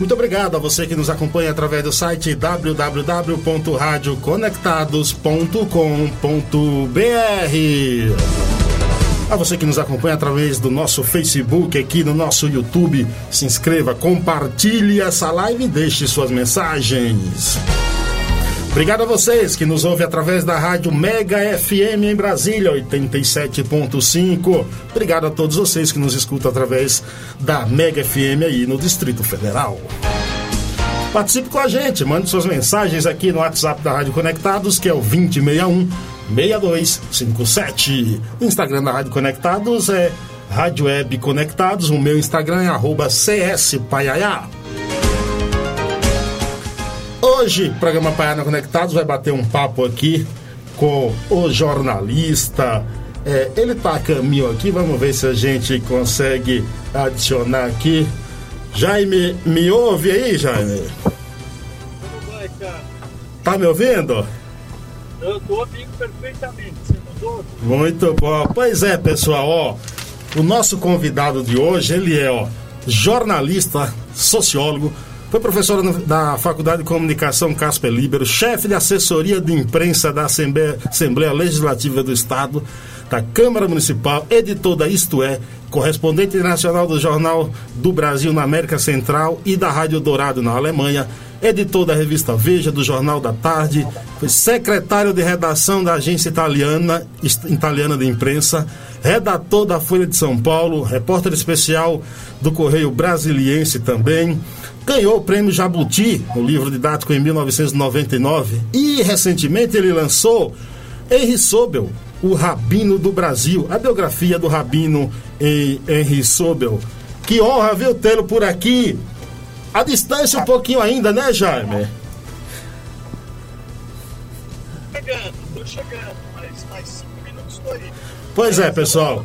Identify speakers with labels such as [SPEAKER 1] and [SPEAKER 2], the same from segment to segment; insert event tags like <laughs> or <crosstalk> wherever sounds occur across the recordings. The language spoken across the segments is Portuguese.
[SPEAKER 1] Muito obrigado a você que nos acompanha através do site www.radioconectados.com.br. A você que nos acompanha através do nosso Facebook, aqui no nosso YouTube, se inscreva, compartilhe essa live e deixe suas mensagens. Obrigado a vocês que nos ouvem através da rádio Mega FM em Brasília, 87.5. Obrigado a todos vocês que nos escutam através da Mega FM aí no Distrito Federal. Participe com a gente, mande suas mensagens aqui no WhatsApp da Rádio Conectados, que é o 2061 6257. O Instagram da Rádio Conectados é Rádio Web Conectados. O meu Instagram é arroba Hoje, programa Paiana Conectados vai bater um papo aqui com o jornalista. É, ele tá a caminho aqui, vamos ver se a gente consegue adicionar aqui. Jaime, me ouve aí, Jaime? Tá me ouvindo?
[SPEAKER 2] Eu tô ouvindo perfeitamente, você mudou?
[SPEAKER 1] Muito bom. Pois é, pessoal, ó. O nosso convidado de hoje, ele é, ó, jornalista, sociólogo, foi professor da Faculdade de Comunicação Casper Libero, chefe de assessoria de imprensa da Assembleia, Assembleia Legislativa do Estado, da Câmara Municipal, editor da Isto É, correspondente nacional do Jornal do Brasil na América Central e da Rádio Dourado na Alemanha, editor da revista Veja, do Jornal da Tarde, foi secretário de redação da agência italiana, italiana de imprensa, redator da Folha de São Paulo, repórter especial do Correio Brasiliense também, ganhou o prêmio Jabuti, o livro didático em 1999, e recentemente ele lançou Henry Sobel, o Rabino do Brasil, a biografia do Rabino Henry Sobel. Que honra, viu, tê-lo por aqui. A distância um pouquinho ainda, né, Jaime?
[SPEAKER 2] Chegando, tô chegando, mas mais cinco minutos tô aí.
[SPEAKER 1] Pois é, pessoal.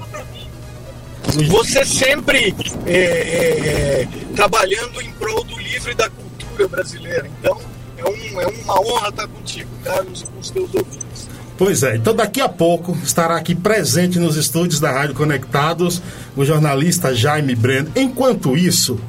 [SPEAKER 2] Você sempre é, é, é, trabalhando em prol do livro e da cultura brasileira. Então, é, um, é uma honra estar contigo, Carlos, com os teus ouvintes.
[SPEAKER 1] Pois é, então daqui a pouco estará aqui presente nos estúdios da Rádio Conectados o jornalista Jaime Breno. Enquanto isso,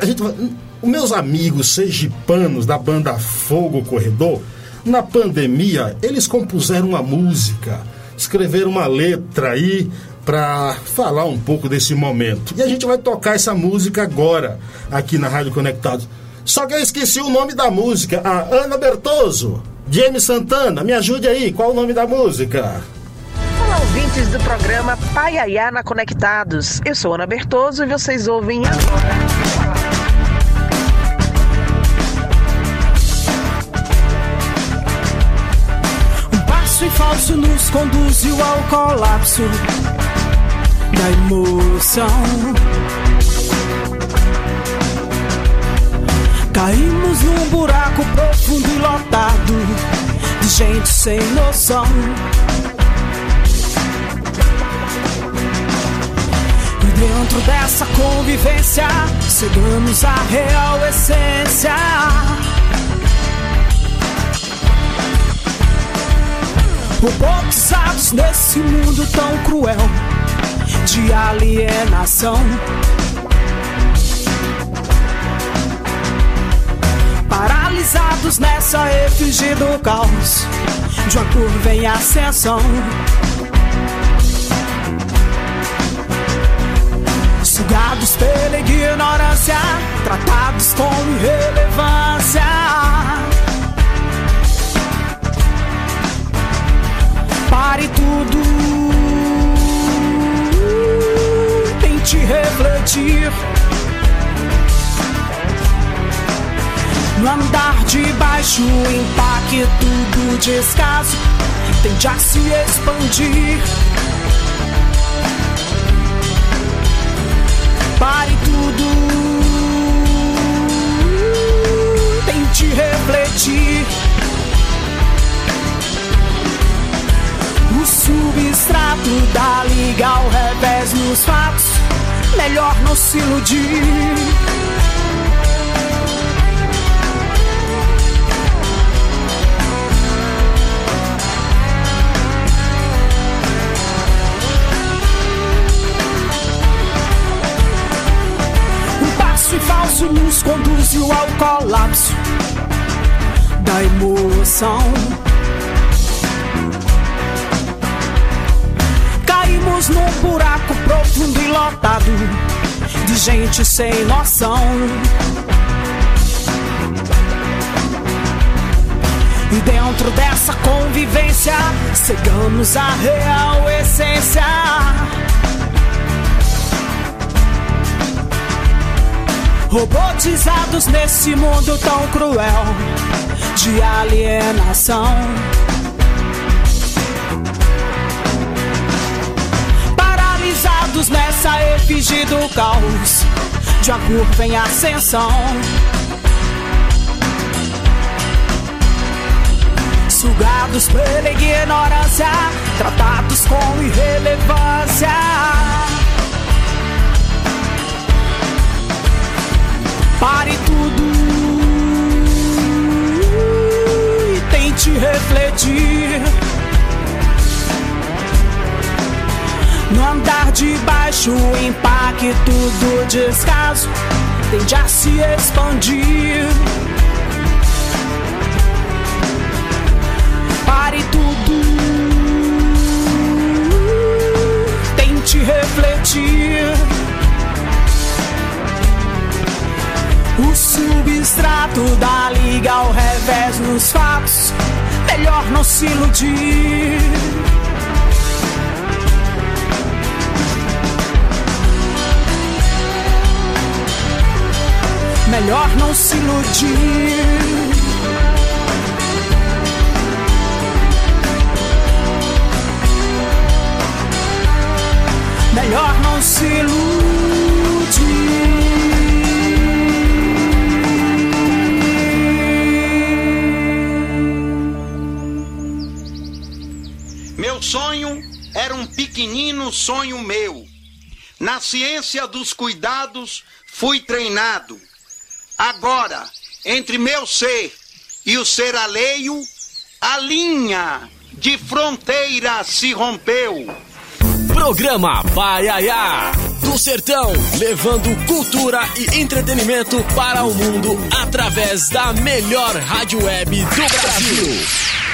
[SPEAKER 1] a gente, os meus amigos sergipanos da banda Fogo Corredor, na pandemia, eles compuseram uma música, escreveram uma letra aí para falar um pouco desse momento. E a gente vai tocar essa música agora, aqui na Rádio Conectados. Só que eu esqueci o nome da música. A Ana Bertoso, James Santana, me ajude aí, qual o nome da música?
[SPEAKER 3] Olá, ouvintes do programa Paiaiana Conectados. Eu sou Ana Bertoso e vocês ouvem agora.
[SPEAKER 4] Passo em falso nos conduziu ao colapso da emoção. Caímos num buraco profundo e lotado de gente sem noção. E dentro dessa convivência, cedamos a real essência. Robotizados nesse mundo tão cruel de alienação. Paralisados nessa efígie do caos, de uma curva em ascensão. Sugados pela ignorância, tratados com irrelevância. Pare tudo te refletir. No andar de baixo, o impacto do descaso tende a se expandir. Pare tudo refletir. Substrato da liga ao revés nos fatos, melhor não se iludir. falso nos conduziu ao colapso da emoção. Caímos num buraco profundo e lotado de gente sem noção. E dentro dessa convivência, cegamos a real essência. robotizados nesse mundo tão cruel de alienação. Nessa efígie do caos de uma curva em ascensão. Sugados pela ignorância, tratados com irrelevância. Pare tudo e tente refletir. No andar de baixo, o impacto do descaso tende a se expandir. Pare tudo, tente refletir. O substrato da liga ao revés nos fatos. Melhor não se iludir. Não se iludir. Melhor não se iludir.
[SPEAKER 5] sonho era um pequenino sonho meu. Na ciência dos cuidados fui treinado. Agora, entre meu ser e o ser alheio, a linha de fronteira se rompeu.
[SPEAKER 6] Programa Paiaiá do Sertão, levando cultura e entretenimento para o mundo através da melhor rádio web do Brasil.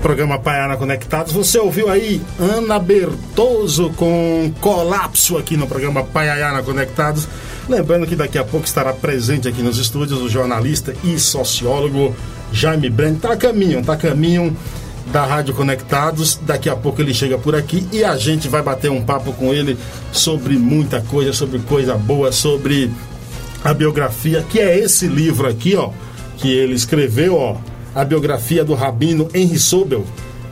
[SPEAKER 1] Programa Paiana Conectados. Você ouviu aí Ana Bertoso com Colapso aqui no programa Paiana Conectados. Lembrando que daqui a pouco estará presente aqui nos estúdios o jornalista e sociólogo Jaime Brand. Tá a caminho, tá a caminho da Rádio Conectados. Daqui a pouco ele chega por aqui e a gente vai bater um papo com ele sobre muita coisa, sobre coisa boa, sobre a biografia, que é esse livro aqui, ó, que ele escreveu, ó, a biografia do Rabino Henry Sobel,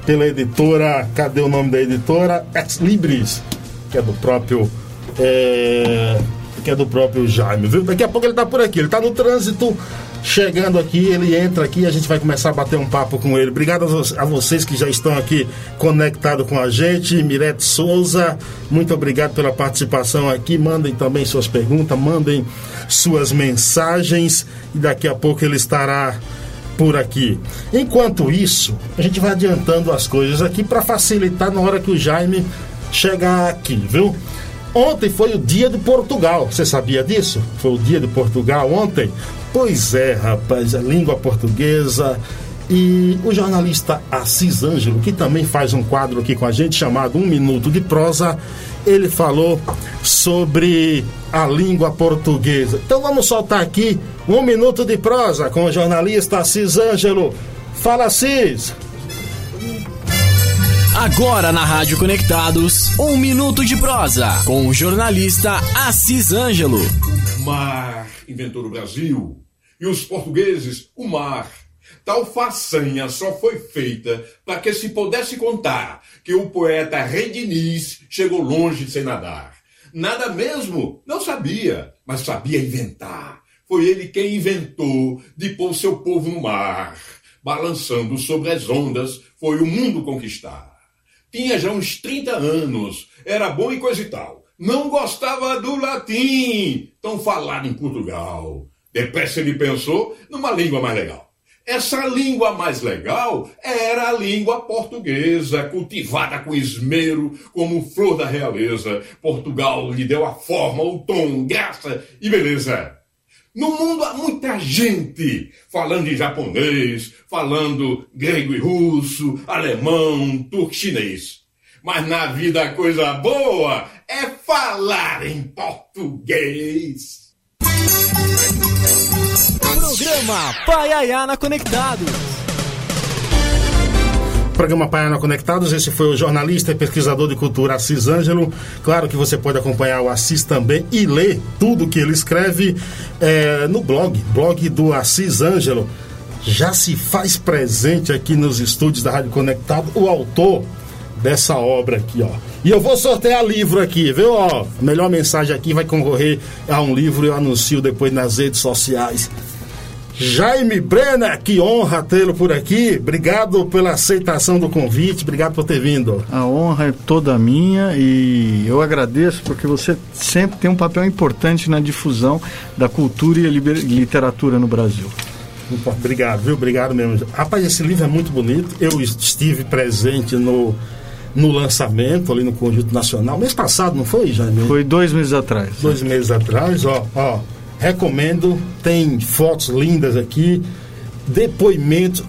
[SPEAKER 1] pela editora, cadê o nome da editora? Ex Libris, que é do próprio. É, que é do próprio Jaime, viu? Daqui a pouco ele tá por aqui, ele tá no trânsito, chegando aqui, ele entra aqui e a gente vai começar a bater um papo com ele. Obrigado a, vocês que já estão aqui conectados com a gente. Mirete Souza, muito obrigado pela participação aqui. Mandem também suas perguntas, mandem suas mensagens e daqui a pouco ele estará por aqui. Enquanto isso, a gente vai adiantando as coisas aqui para facilitar na hora que o Jaime chegar aqui, viu? Ontem foi o dia de Portugal. Você sabia disso? Foi o dia de Portugal ontem? Pois é, rapaz, a língua portuguesa. E o jornalista Assis Ângelo, que também faz um quadro aqui com a gente chamado Um Minuto de Prosa, ele falou sobre a língua portuguesa. Então vamos soltar aqui um minuto de prosa com o jornalista Assis Ângelo. Fala, Assis!
[SPEAKER 6] Agora na Rádio Conectados, um minuto de prosa com o jornalista Assis Ângelo.
[SPEAKER 7] O mar inventou o Brasil e os portugueses o mar. Tal façanha só foi feita para que se pudesse contar que o poeta Rediniz chegou longe sem nadar. Nada mesmo, não sabia, mas sabia inventar Foi ele quem inventou de pôr seu povo no mar, balançando sobre as ondas, foi o mundo conquistar. Tinha já uns 30 anos, era bom e coisa e tal. Não gostava do latim, tão falado em Portugal. Depressa ele pensou numa língua mais legal. Essa língua mais legal era a língua portuguesa, cultivada com esmero como flor da realeza. Portugal lhe deu a forma, o tom, graça e beleza. No mundo há muita gente falando em japonês, falando grego e russo, alemão, turco chinês. Mas na vida a coisa boa é falar em português.
[SPEAKER 6] Programa Paiaiana Conectados.
[SPEAKER 1] Programa Paiana Conectados, esse foi o jornalista e pesquisador de cultura Assis Ângelo. Claro que você pode acompanhar o Assis também e ler tudo que ele escreve é, no blog, blog do Assis Ângelo. Já se faz presente aqui nos estúdios da Rádio Conectado o autor dessa obra aqui, ó. E eu vou sortear livro aqui, viu? Ó, melhor mensagem aqui vai concorrer a um livro, eu anuncio depois nas redes sociais. Jaime Brenner, que honra tê-lo por aqui. Obrigado pela aceitação do convite, obrigado por ter vindo.
[SPEAKER 8] A honra é toda minha e eu agradeço porque você sempre tem um papel importante na difusão da cultura e literatura no Brasil.
[SPEAKER 1] Obrigado, viu? Obrigado mesmo. Rapaz, esse livro é muito bonito. Eu estive presente no, no lançamento ali no Conjunto Nacional. Mês passado, não foi, Jaime?
[SPEAKER 8] Foi dois meses atrás.
[SPEAKER 1] Dois meses atrás, ó, ó. Recomendo, tem fotos lindas aqui, depoimentos.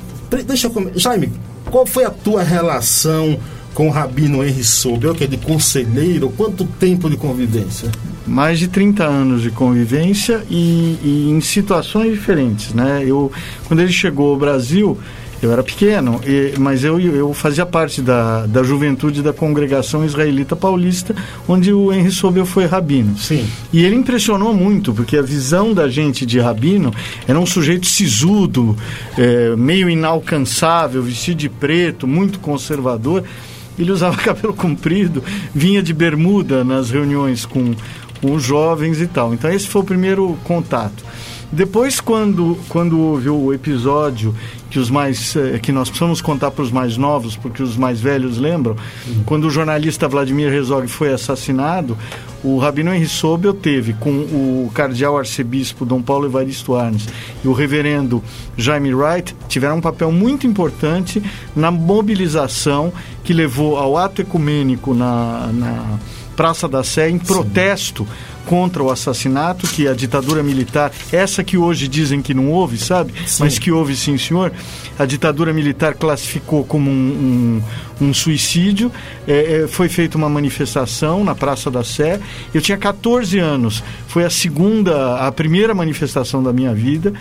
[SPEAKER 1] Deixa eu Jaime, qual foi a tua relação com o Rabino Henry Sobel, que é de conselheiro? Quanto tempo de convivência?
[SPEAKER 8] Mais de 30 anos de convivência e, e em situações diferentes, né? Eu, quando ele chegou ao Brasil, eu era pequeno, e, mas eu, eu fazia parte da, da juventude da congregação israelita paulista, onde o Henry Sobel foi rabino.
[SPEAKER 1] Sim.
[SPEAKER 8] E ele impressionou muito, porque a visão da gente de rabino era um sujeito sisudo, é, meio inalcançável, vestido de preto, muito conservador. Ele usava <laughs> cabelo comprido, vinha de bermuda nas reuniões com, com os jovens e tal. Então, esse foi o primeiro contato. Depois, quando, quando houve o episódio que os mais eh, que nós precisamos contar para os mais novos, porque os mais velhos lembram, uhum. quando o jornalista Vladimir Herzog foi assassinado, o Rabino Henri Sobel teve com o cardeal arcebispo Dom Paulo Evaristo Arnes e o reverendo Jaime Wright tiveram um papel muito importante na mobilização que levou ao ato ecumênico na, na Praça da Sé em protesto Sim contra o assassinato, que a ditadura militar, essa que hoje dizem que não houve, sabe? Sim. Mas que houve sim, senhor. A ditadura militar classificou como um, um, um suicídio. É, é, foi feita uma manifestação na Praça da Sé. Eu tinha 14 anos. Foi a segunda, a primeira manifestação da minha vida.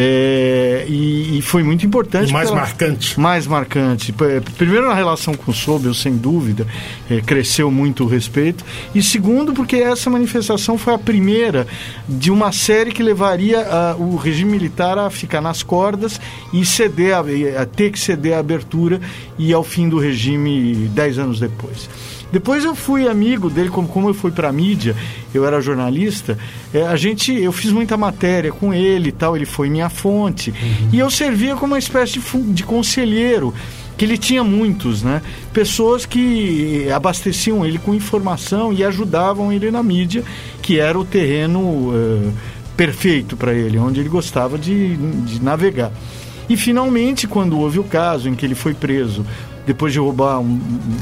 [SPEAKER 8] É, e, e, foi muito importante.
[SPEAKER 1] E mais pela, marcante.
[SPEAKER 8] Mais marcante. Primeiro, na relação com o Sobel, sem dúvida, é, cresceu muito o respeito. E segundo, porque essa manifestação foi a primeira de uma série que levaria a, o regime militar a ficar nas cordas e ceder, a, a ter que ceder a abertura e ao fim do regime dez anos depois. Depois eu fui amigo dele, como, como eu fui para a mídia, eu era jornalista, é, a gente, eu fiz muita matéria com ele e tal, ele foi minha fonte. Uhum. E eu servia como uma espécie de, de conselheiro que ele tinha muitos, né? Pessoas que abasteciam ele com informação e ajudavam ele na mídia, que era o terreno uh, perfeito para ele, onde ele gostava de, de navegar. E finalmente, quando houve o caso em que ele foi preso depois de roubar um,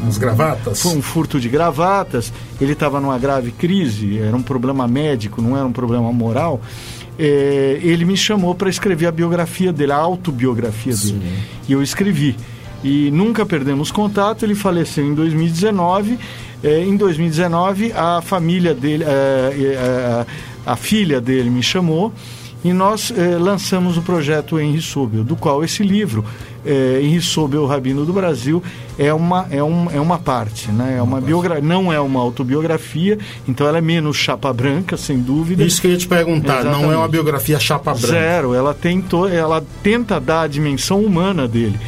[SPEAKER 1] as gravatas,
[SPEAKER 8] foi um furto de gravatas, ele estava numa grave crise, era um problema médico, não era um problema moral. É, ele me chamou para escrever a biografia dele, a autobiografia Sim. dele. E eu escrevi. E nunca perdemos contato, ele faleceu em 2019. É, em 2019, a família dele, é, a filha dele me chamou e nós eh, lançamos o projeto Henri Sobel, do qual esse livro, eh, Henri Sobel, o Rabino do Brasil, é uma, é um, é uma parte, né? é uma biografia, não é uma autobiografia, então ela é menos chapa branca, sem dúvida.
[SPEAKER 1] Isso que eu ia te perguntar, Exatamente. não é uma biografia chapa branca.
[SPEAKER 8] Zero, ela, tentou, ela tenta dar a dimensão humana dele.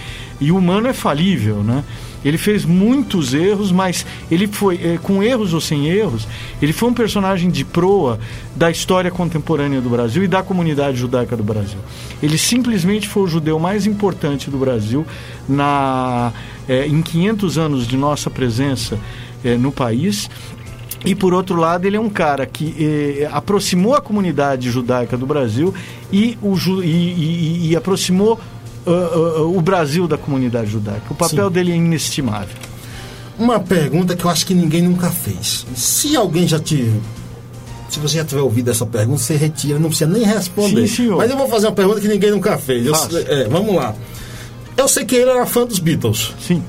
[SPEAKER 8] E o humano é falível, né? Ele fez muitos erros, mas ele foi, eh, com erros ou sem erros, ele foi um personagem de proa da história contemporânea do Brasil e da comunidade judaica do Brasil. Ele simplesmente foi o judeu mais importante do Brasil na, eh, em 500 anos de nossa presença eh, no país. E por outro lado, ele é um cara que eh, aproximou a comunidade judaica do Brasil e, o, e, e- e aproximou ah, ah, o Brasil da comunidade judaica. O papel
[SPEAKER 1] Sim.
[SPEAKER 8] dele é inestimável.
[SPEAKER 1] Uma pergunta que eu acho que ninguém nunca fez. Se alguém já te. Se você já tiver ouvido essa pergunta, você retira, não precisa nem responder.
[SPEAKER 8] Sim, senhor.
[SPEAKER 1] Mas eu vou fazer uma pergunta que ninguém nunca fez. Eu é, vamos lá. Eu sei que ele era fã dos Beatles.
[SPEAKER 8] Sim.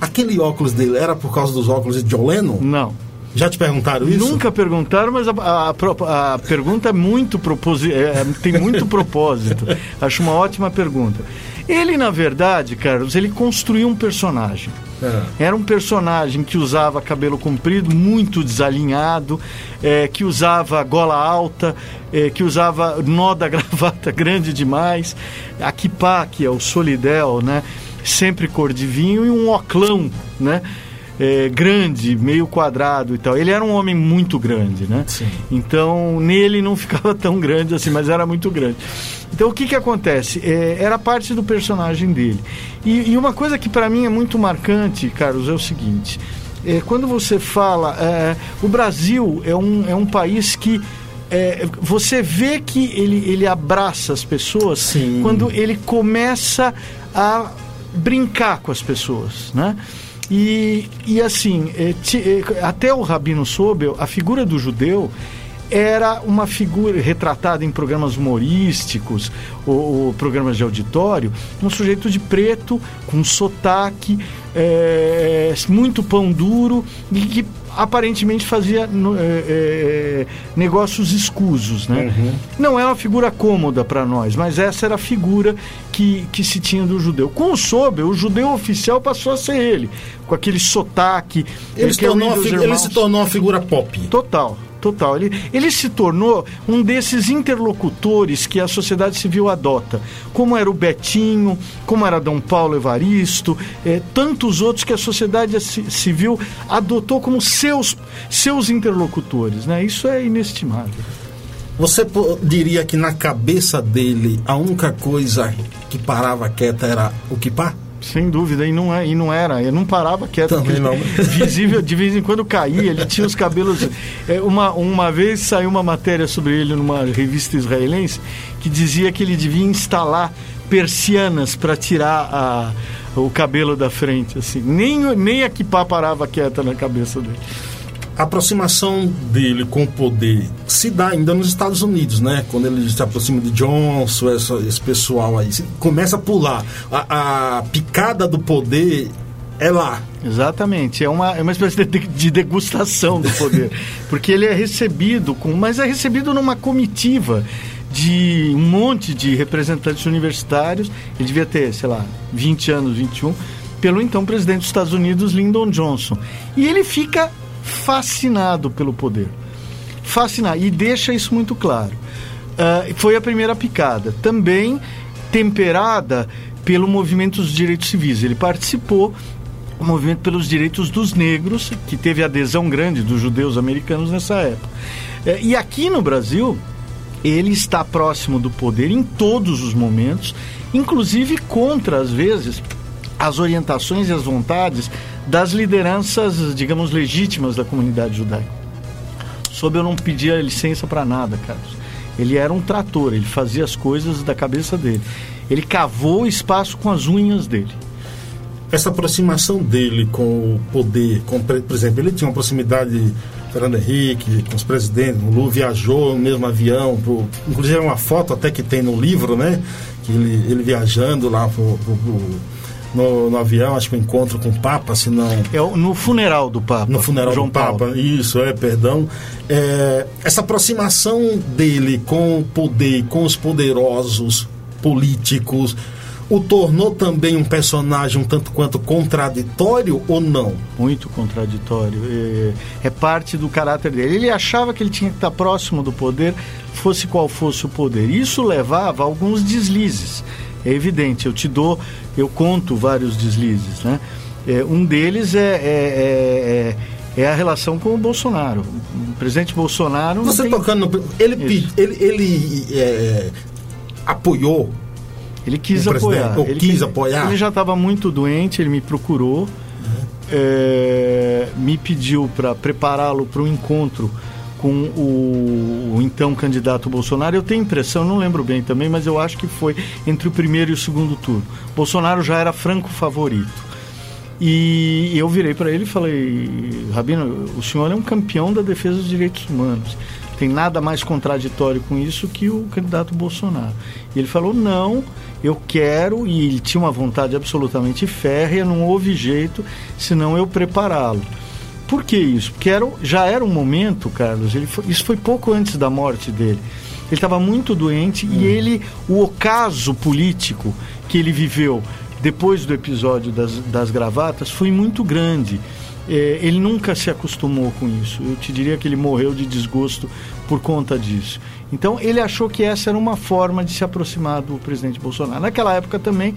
[SPEAKER 1] Aquele óculos dele era por causa dos óculos de John Lennon?
[SPEAKER 8] Não.
[SPEAKER 1] Já te perguntaram isso?
[SPEAKER 8] Nunca perguntaram, mas a, a- a pergunta é muito proposi é, tem muito <laughs> propósito. Acho uma ótima pergunta. Ele, na verdade, Carlos, ele construiu um personagem.
[SPEAKER 1] É.
[SPEAKER 8] Era um personagem que usava cabelo comprido, muito desalinhado, eh, que usava gola alta, eh, que usava nó da <laughs> gravata grande demais, a kippah, que é o solidel, né? Sempre cor de vinho e um oclão, né? Eh, grande, meio quadrado e tal. Ele era um homem muito grande, né?
[SPEAKER 1] Sim.
[SPEAKER 8] Então, nele não <laughs> ficava tão grande assim, mas era muito grande. Então, o que que acontece? É, era parte do personagem dele. E, e uma coisa que para mim é muito marcante, Carlos, é o seguinte. É, quando você fala... é, o Brasil é um, é um país que... é, você vê que ele, ele abraça as pessoas
[SPEAKER 1] Sim.
[SPEAKER 8] quando ele começa a brincar com as pessoas, né? E, e assim, eh, eh, até o Rabino Sobel, a figura do judeu era uma figura retratada em programas humorísticos ou, ou programas de auditório, um sujeito de preto, com sotaque, eh, muito pão duro e que aparentemente fazia no- eh, eh, negócios escusos, né? Não é uma figura cômoda para nós, mas essa era a figura que, que se tinha do judeu. Com o Sobel, o judeu oficial passou a ser ele, com aquele sotaque.
[SPEAKER 1] Ele, se
[SPEAKER 8] é
[SPEAKER 1] tornou, ele se tornou uma figura pop.
[SPEAKER 8] Total, total. Ele, ele se tornou um desses interlocutores que a sociedade civil adota, como era o Betinho, como era Dom Paulo Evaristo, eh, tantos outros que a sociedade ci- civil adotou como seus, seus interlocutores. Né? Isso é inestimável.
[SPEAKER 1] Você diria que na cabeça dele a única coisa que parava quieta era o kippah?
[SPEAKER 8] Sem dúvida, e não, é, e não era, ele não parava quieto.
[SPEAKER 1] Também não. <laughs>
[SPEAKER 8] Visível, de vez em quando caía, ele tinha os cabelos. é, uma, uma vez saiu uma matéria sobre ele numa revista israelense que dizia que ele devia instalar persianas para tirar a- o cabelo da frente. Assim. Nem, nem a kippah parava quieta na cabeça dele.
[SPEAKER 1] A aproximação dele com o poder se dá ainda nos Estados Unidos, né? Quando ele se aproxima de Johnson, essa- esse pessoal aí. Começa a pular. A, a picada do poder é lá.
[SPEAKER 8] Exatamente, é uma, é uma espécie de, de degustação do poder, <laughs> porque ele é recebido com, mas é recebido numa comitiva de um monte de representantes universitários, ele devia ter, sei lá, 20 anos, 21, pelo então presidente dos Estados Unidos, Lyndon Johnson. E ele fica fascinado pelo poder. Fascinado, e deixa isso muito claro. Ah, foi a primeira picada. Também temperada pelo movimento dos direitos civis. Ele participou o movimento pelos direitos dos negros, que teve adesão grande dos judeus americanos nessa época. Eh, E aqui no Brasil, ele está próximo do poder em todos os momentos, inclusive contra, às vezes, as orientações e as vontades das lideranças, digamos, legítimas da comunidade judaica. Sob eu não pedia licença para nada, Carlos. Ele era um trator, ele fazia as coisas da cabeça dele. Ele cavou o espaço com as unhas dele.
[SPEAKER 1] Essa aproximação dele com o poder, com, por exemplo, ele tinha uma proximidade Fernando Henrique, com os presidentes, o Lula viajou no mesmo avião, pro, inclusive é uma foto até que tem no livro, né? Que ele, ele viajando lá pro, pro- pro- no, no avião, acho que o encontro com o Papa, se não.
[SPEAKER 8] É no funeral do Papa.
[SPEAKER 1] No funeral
[SPEAKER 8] João
[SPEAKER 1] do Papa,
[SPEAKER 8] Paulo.
[SPEAKER 1] isso, é, perdão. É, essa aproximação dele com o poder, com os poderosos políticos, o tornou também um personagem um tanto quanto contraditório ou não?
[SPEAKER 8] Muito contraditório. É, é parte do caráter dele. Ele achava que ele tinha que estar próximo do poder, fosse qual fosse o poder. Isso levava a alguns deslizes. É evidente, eu te dou, eu conto vários deslizes, né? É, um deles é, é, é, é, a relação com o Bolsonaro. O presidente Bolsonaro.
[SPEAKER 1] Você
[SPEAKER 8] tem...
[SPEAKER 1] tocando no. Ele, ele, ele é, apoiou.
[SPEAKER 8] Ele quis apoiar.
[SPEAKER 1] Ou
[SPEAKER 8] ele
[SPEAKER 1] quis apoiar.
[SPEAKER 8] Ele já estava muito doente, ele me procurou, é, me pediu para prepará-lo para o encontro com o, o, então candidato Bolsonaro. Eu tenho impressão, não lembro bem também, mas eu acho que foi entre o primeiro e o segundo turno. Bolsonaro já era franco favorito. E eu virei para ele e falei: Rabino, o senhor é um campeão da defesa dos direitos humanos. Tem nada mais contraditório com isso que o candidato Bolsonaro. E ele falou: não, eu quero, e ele tinha uma vontade absolutamente férrea, não houve jeito senão eu prepará-lo. Por que isso? Porque era, já era um momento, Carlos, foi, isso foi pouco antes da morte dele. Ele estava muito doente hum. e ele, o ocaso político que ele viveu depois do episódio das, das gravatas foi muito grande. É, ele nunca se acostumou com isso. Eu te diria que ele morreu de desgosto por conta disso. Então ele achou que essa era uma forma de se aproximar do presidente Bolsonaro. Naquela época também,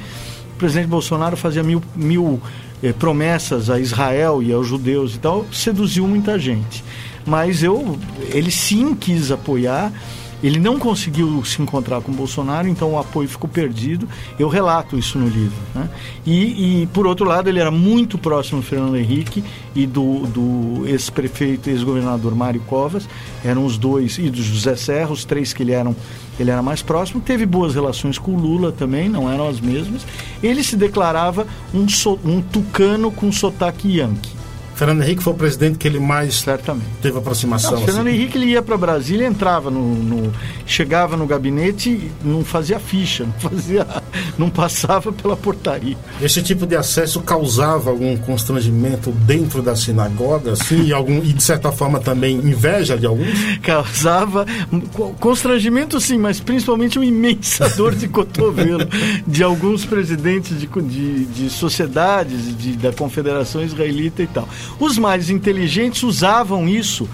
[SPEAKER 8] presidente Bolsonaro fazia mil, mil eh, promessas a Israel e aos judeus e tal, seduziu muita gente. Mas eu, ele sim quis apoiar. Ele não conseguiu se encontrar com Bolsonaro, então o apoio ficou perdido. Eu relato isso no livro. Né? E, e, por outro lado, ele era muito próximo do Fernando Henrique e do, do ex-prefeito ex-governador Mário Covas. Eram os dois, e do José Serra, os três que ele, eram, ele era mais próximo. Teve boas relações com o Lula também, não eram as mesmas. Ele se declarava um, so, um tucano com sotaque yankee.
[SPEAKER 1] Fernando Henrique foi o presidente que ele mais
[SPEAKER 8] Certamente.
[SPEAKER 1] teve aproximação. Não,
[SPEAKER 8] Fernando assim. Henrique ele ia para Brasília, entrava no, no, chegava no gabinete, não fazia ficha, não fazia, não passava pela portaria.
[SPEAKER 1] Esse tipo de acesso causava algum constrangimento dentro da sinagoga, assim, e algum e de certa forma também inveja de alguns.
[SPEAKER 8] Causava constrangimento, sim, mas principalmente uma imensa <laughs> dor de cotovelo de alguns presidentes de, de, de sociedades de, da Confederação Israelita e tal. Os mais inteligentes usavam isso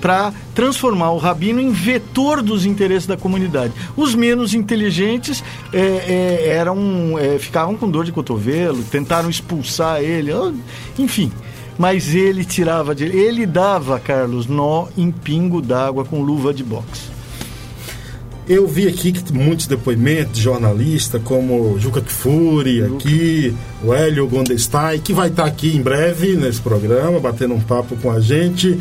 [SPEAKER 8] para transformar o rabino em vetor dos interesses da comunidade. Os menos inteligentes é, é, eram, é, ficavam com dor de cotovelo, tentaram expulsar ele, enfim. Mas ele tirava de ele dava, Carlos, nó em pingo d'água com luva de boxe.
[SPEAKER 1] Eu vi aqui que muitos depoimentos de jornalistas, como Juca Kfouri aqui, o Hélio Gondestai, que vai estar aqui em breve nesse programa, batendo um papo com a gente.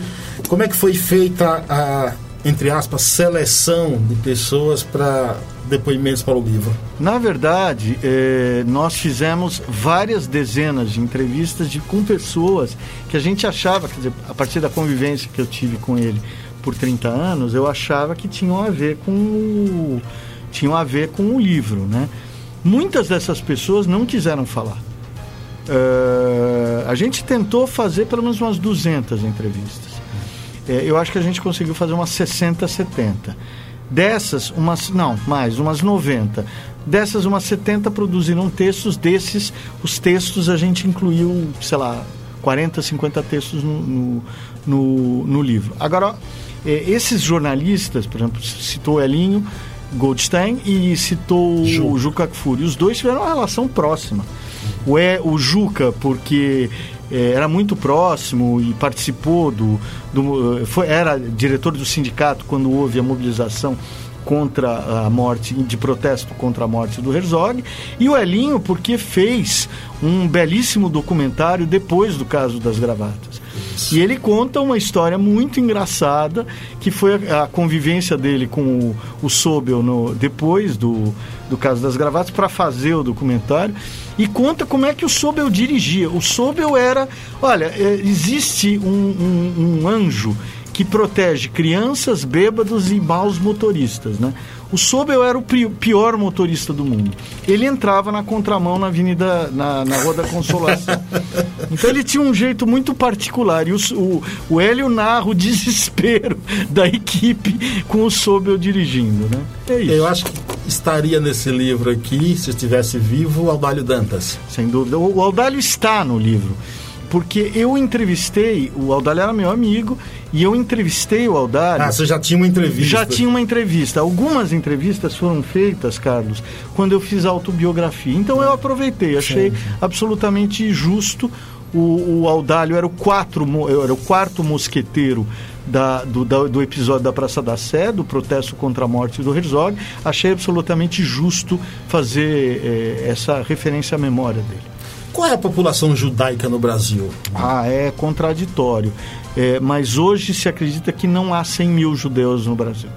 [SPEAKER 1] Como é que foi feita a, entre aspas, seleção de pessoas para depoimentos para o livro?
[SPEAKER 8] Na verdade, eh, nós fizemos várias dezenas de entrevistas de, com pessoas que a gente achava, quer dizer, a partir da convivência que eu tive com ele, por 30 anos, eu achava que tinham a ver com o, tinham a ver com o livro, né? Muitas dessas pessoas não quiseram falar. Uh, a gente tentou fazer pelo menos umas 200 entrevistas. É, eu acho que a gente conseguiu fazer umas 60, 70. Dessas, umas, não, mais, umas 90. Dessas, umas 70 produziram textos. Desses, os textos a gente incluiu, sei lá, 40, 50 textos no, no, no, no livro. Agora, esses jornalistas, por exemplo, citou Elinho Goldstein e citou Ju. o Juca Kfouri. Os dois tiveram uma relação próxima. O, é, o Juca, porque é, era muito próximo e participou do, do foi, era diretor do sindicato quando houve a mobilização contra a morte, de protesto contra a morte do Herzog, e o Elinho porque fez um belíssimo documentário depois do caso das gravatas. E ele conta uma história muito engraçada, que foi a, a convivência dele com o, o Sobel no, depois do, do caso das gravatas para fazer o documentário e conta como é que o Sobel dirigia. O Sobel era, olha, é, existe um, um, um anjo que protege crianças, bêbados e maus motoristas, né? O Sobel era o pior motorista do mundo. Ele entrava na contramão na Avenida, na, na Rua da Consolação. <laughs> Então ele tinha um jeito muito particular. E o, o, o Hélio narra o desespero <laughs> da equipe com o Sobel dirigindo, né?
[SPEAKER 1] É isso. Eu acho que estaria nesse livro aqui, se estivesse vivo, o Aldalho Dantas.
[SPEAKER 8] Sem dúvida. O, o Aldalho está no livro porque eu entrevistei, o Aldalho era meu amigo, e eu entrevistei o Aldalho.
[SPEAKER 1] Ah, você já tinha uma entrevista?
[SPEAKER 8] Já tinha uma entrevista. Algumas entrevistas foram feitas, Carlos, quando eu fiz a autobiografia. Então eu aproveitei, achei Sim. absolutamente justo O, o Audálio era o, quatro, era o quarto mosqueteiro da, do, da, do, episódio da Praça da Sé, do protesto contra a morte do Herzog. Achei absolutamente justo fazer eh, essa referência à memória dele.
[SPEAKER 1] Qual é a população judaica no Brasil?
[SPEAKER 8] Ah, é contraditório. É, mas hoje se acredita que não há 100 mil judeus no Brasil.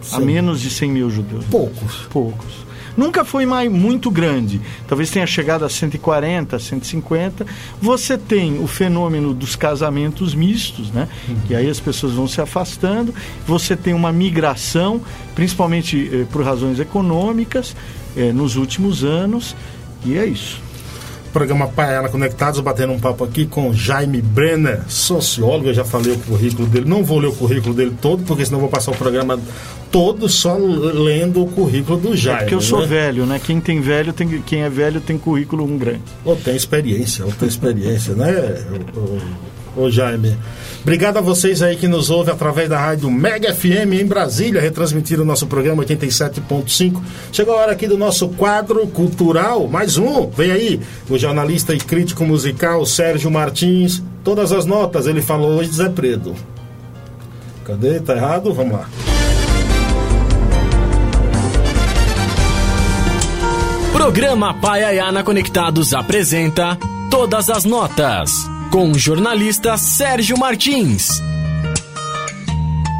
[SPEAKER 8] Sim. Há menos de 100 mil judeus.
[SPEAKER 1] Poucos.
[SPEAKER 8] Poucos. Nunca foi mais muito grande. Talvez tenha chegado a 140, 150. Você tem o fenômeno dos casamentos mistos, né? Uhum. Que aí as pessoas vão se afastando. Você tem uma migração, principalmente eh, por razões econômicas, eh, nos últimos anos. E é isso
[SPEAKER 1] programa Paela Conectados, batendo um papo aqui com Jaime Brenner, sociólogo. Eu já falei o currículo dele. Não vou ler o currículo dele todo, porque senão vou passar o programa todo só lendo o currículo do Jaime. É
[SPEAKER 8] porque eu sou né? velho, né? Quem tem velho, tem, quem é velho tem currículo um grande.
[SPEAKER 1] Ou tem experiência, ou tem experiência, né, ô Jaime? Obrigado a vocês aí que nos ouvem através da rádio Mega FM em Brasília, retransmitindo o nosso programa 87.5. Chegou a hora aqui do nosso quadro cultural, mais um, vem aí, o jornalista e crítico musical Sérgio Martins. Todas as notas, ele falou hoje Zé Predo. Cadê? Tá errado? Vamos lá.
[SPEAKER 6] Programa Paiaiana Conectados apresenta Todas as Notas com o jornalista Sérgio Martins.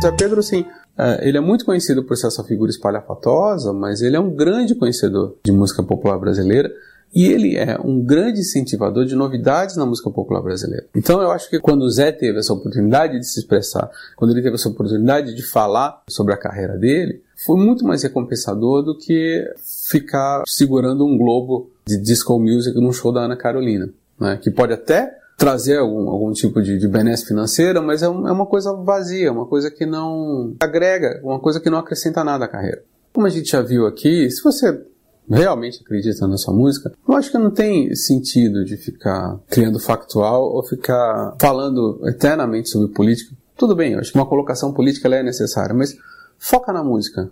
[SPEAKER 9] Zé Pedro, sim, é, ele é muito conhecido por ser essa figura espalhafatosa, mas ele é um grande conhecedor de música popular brasileira e ele é um grande incentivador de novidades na música popular brasileira. Então eu acho que quando o Zé teve essa oportunidade de se expressar, quando ele teve essa oportunidade de falar sobre a carreira dele, foi muito mais recompensador do que ficar segurando um globo de disco music num show da Ana Carolina, né? que pode até trazer algum, algum tipo de, de benesse financeira, mas é, um, é uma coisa vazia, uma coisa que não agrega, uma coisa que não acrescenta nada à carreira. Como a gente já viu aqui, se você realmente acredita na sua música, eu acho que não tem sentido de ficar criando factual ou ficar falando eternamente sobre política. Tudo bem, eu acho que uma colocação política é necessária, mas foca na música.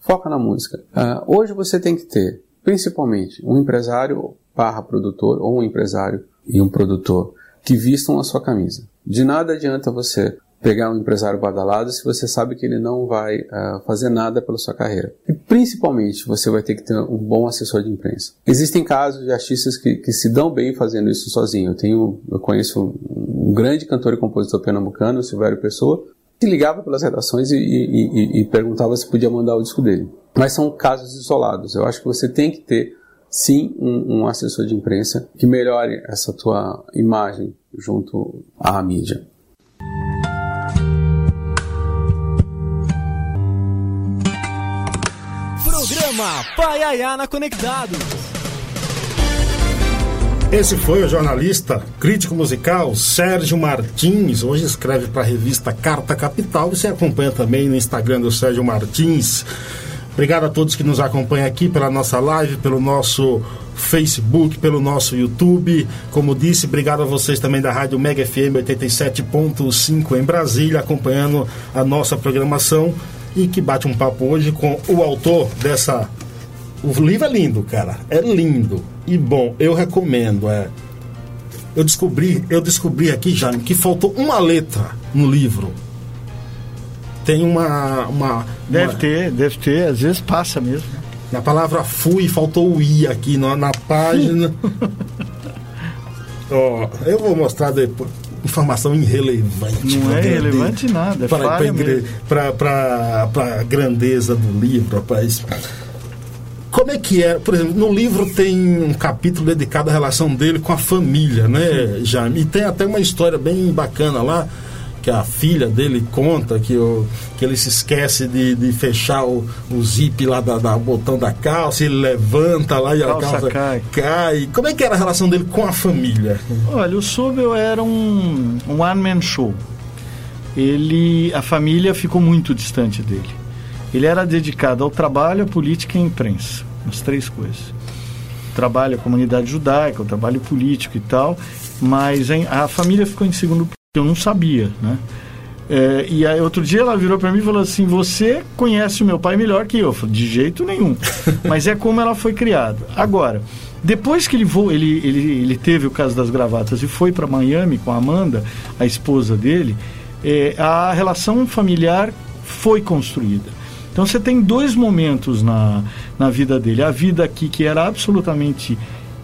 [SPEAKER 9] Foca na música. Uh, hoje você tem que ter, principalmente, um empresário barra produtor ou um empresário e um produtor que vistam a sua camisa. De nada adianta você pegar um empresário badalado se você sabe que ele não vai uh, fazer nada pela sua carreira. E principalmente você vai ter que ter um bom assessor de imprensa. Existem casos de artistas que, que se dão bem fazendo isso sozinho. Eu tenho, eu conheço um grande cantor e compositor pernambucano, Silvério Pessoa, que ligava pelas redações e, e, e, e perguntava se podia mandar o disco dele. Mas são casos isolados. Eu acho que você tem que ter sim um, um, assessor de imprensa que melhore essa tua imagem junto à mídia.
[SPEAKER 6] Programa Paiaiana Conectado.
[SPEAKER 1] Esse foi o jornalista, crítico musical Sérgio Martins. Hoje escreve para a revista Carta Capital. Você acompanha também no Instagram do Sérgio Martins. Obrigado a todos que nos acompanham aqui pela nossa live, pelo nosso Facebook, pelo nosso YouTube. Como disse, obrigado a vocês também da Rádio Mega FM 87.5 em Brasília, acompanhando a nossa programação e que bate um papo hoje com o autor dessa. O livro é lindo, cara. É lindo. E bom, eu recomendo. É... Eu descobri, eu descobri aqui, Jaime, que faltou uma letra no livro tem uma. uma
[SPEAKER 8] deve
[SPEAKER 1] uma...
[SPEAKER 8] ter, deve ter, às vezes passa mesmo.
[SPEAKER 1] Na palavra fui, faltou o i aqui na, na página. <laughs> Ó, oh, eu vou mostrar depois. Informação irrelevante.
[SPEAKER 8] Não é irrelevante nada, é
[SPEAKER 1] para a grandeza do livro, rapaz. Como é que é? Por exemplo, no livro tem um capítulo dedicado à relação dele com a família, né, Jaime? E tem até uma história bem bacana lá que a filha dele conta que, o, que ele se esquece de, de fechar o, o zip lá da, da botão da calça, ele levanta lá e a calça, cai. cai. Como é que era a relação dele com a família?
[SPEAKER 8] Olha, o Sobel era um, um one-man show. Ele, a família ficou muito distante dele. Ele era dedicado ao trabalho, à política e à imprensa, as três coisas. trabalho à comunidade judaica, o trabalho político e tal, mas a família ficou em segundo eu não sabia, né? É, e aí outro dia ela virou para mim e falou assim: Você conhece o meu pai melhor que eu? eu falei, de jeito nenhum. <laughs> Mas é como ela foi criada. Agora, Depois que ele, voou, ele, ele, ele teve o caso das gravatas e foi para Miami com a Amanda, a esposa dele, é, a relação familiar foi construída. Então você tem dois momentos na, na vida dele. A vida aqui que era absolutamente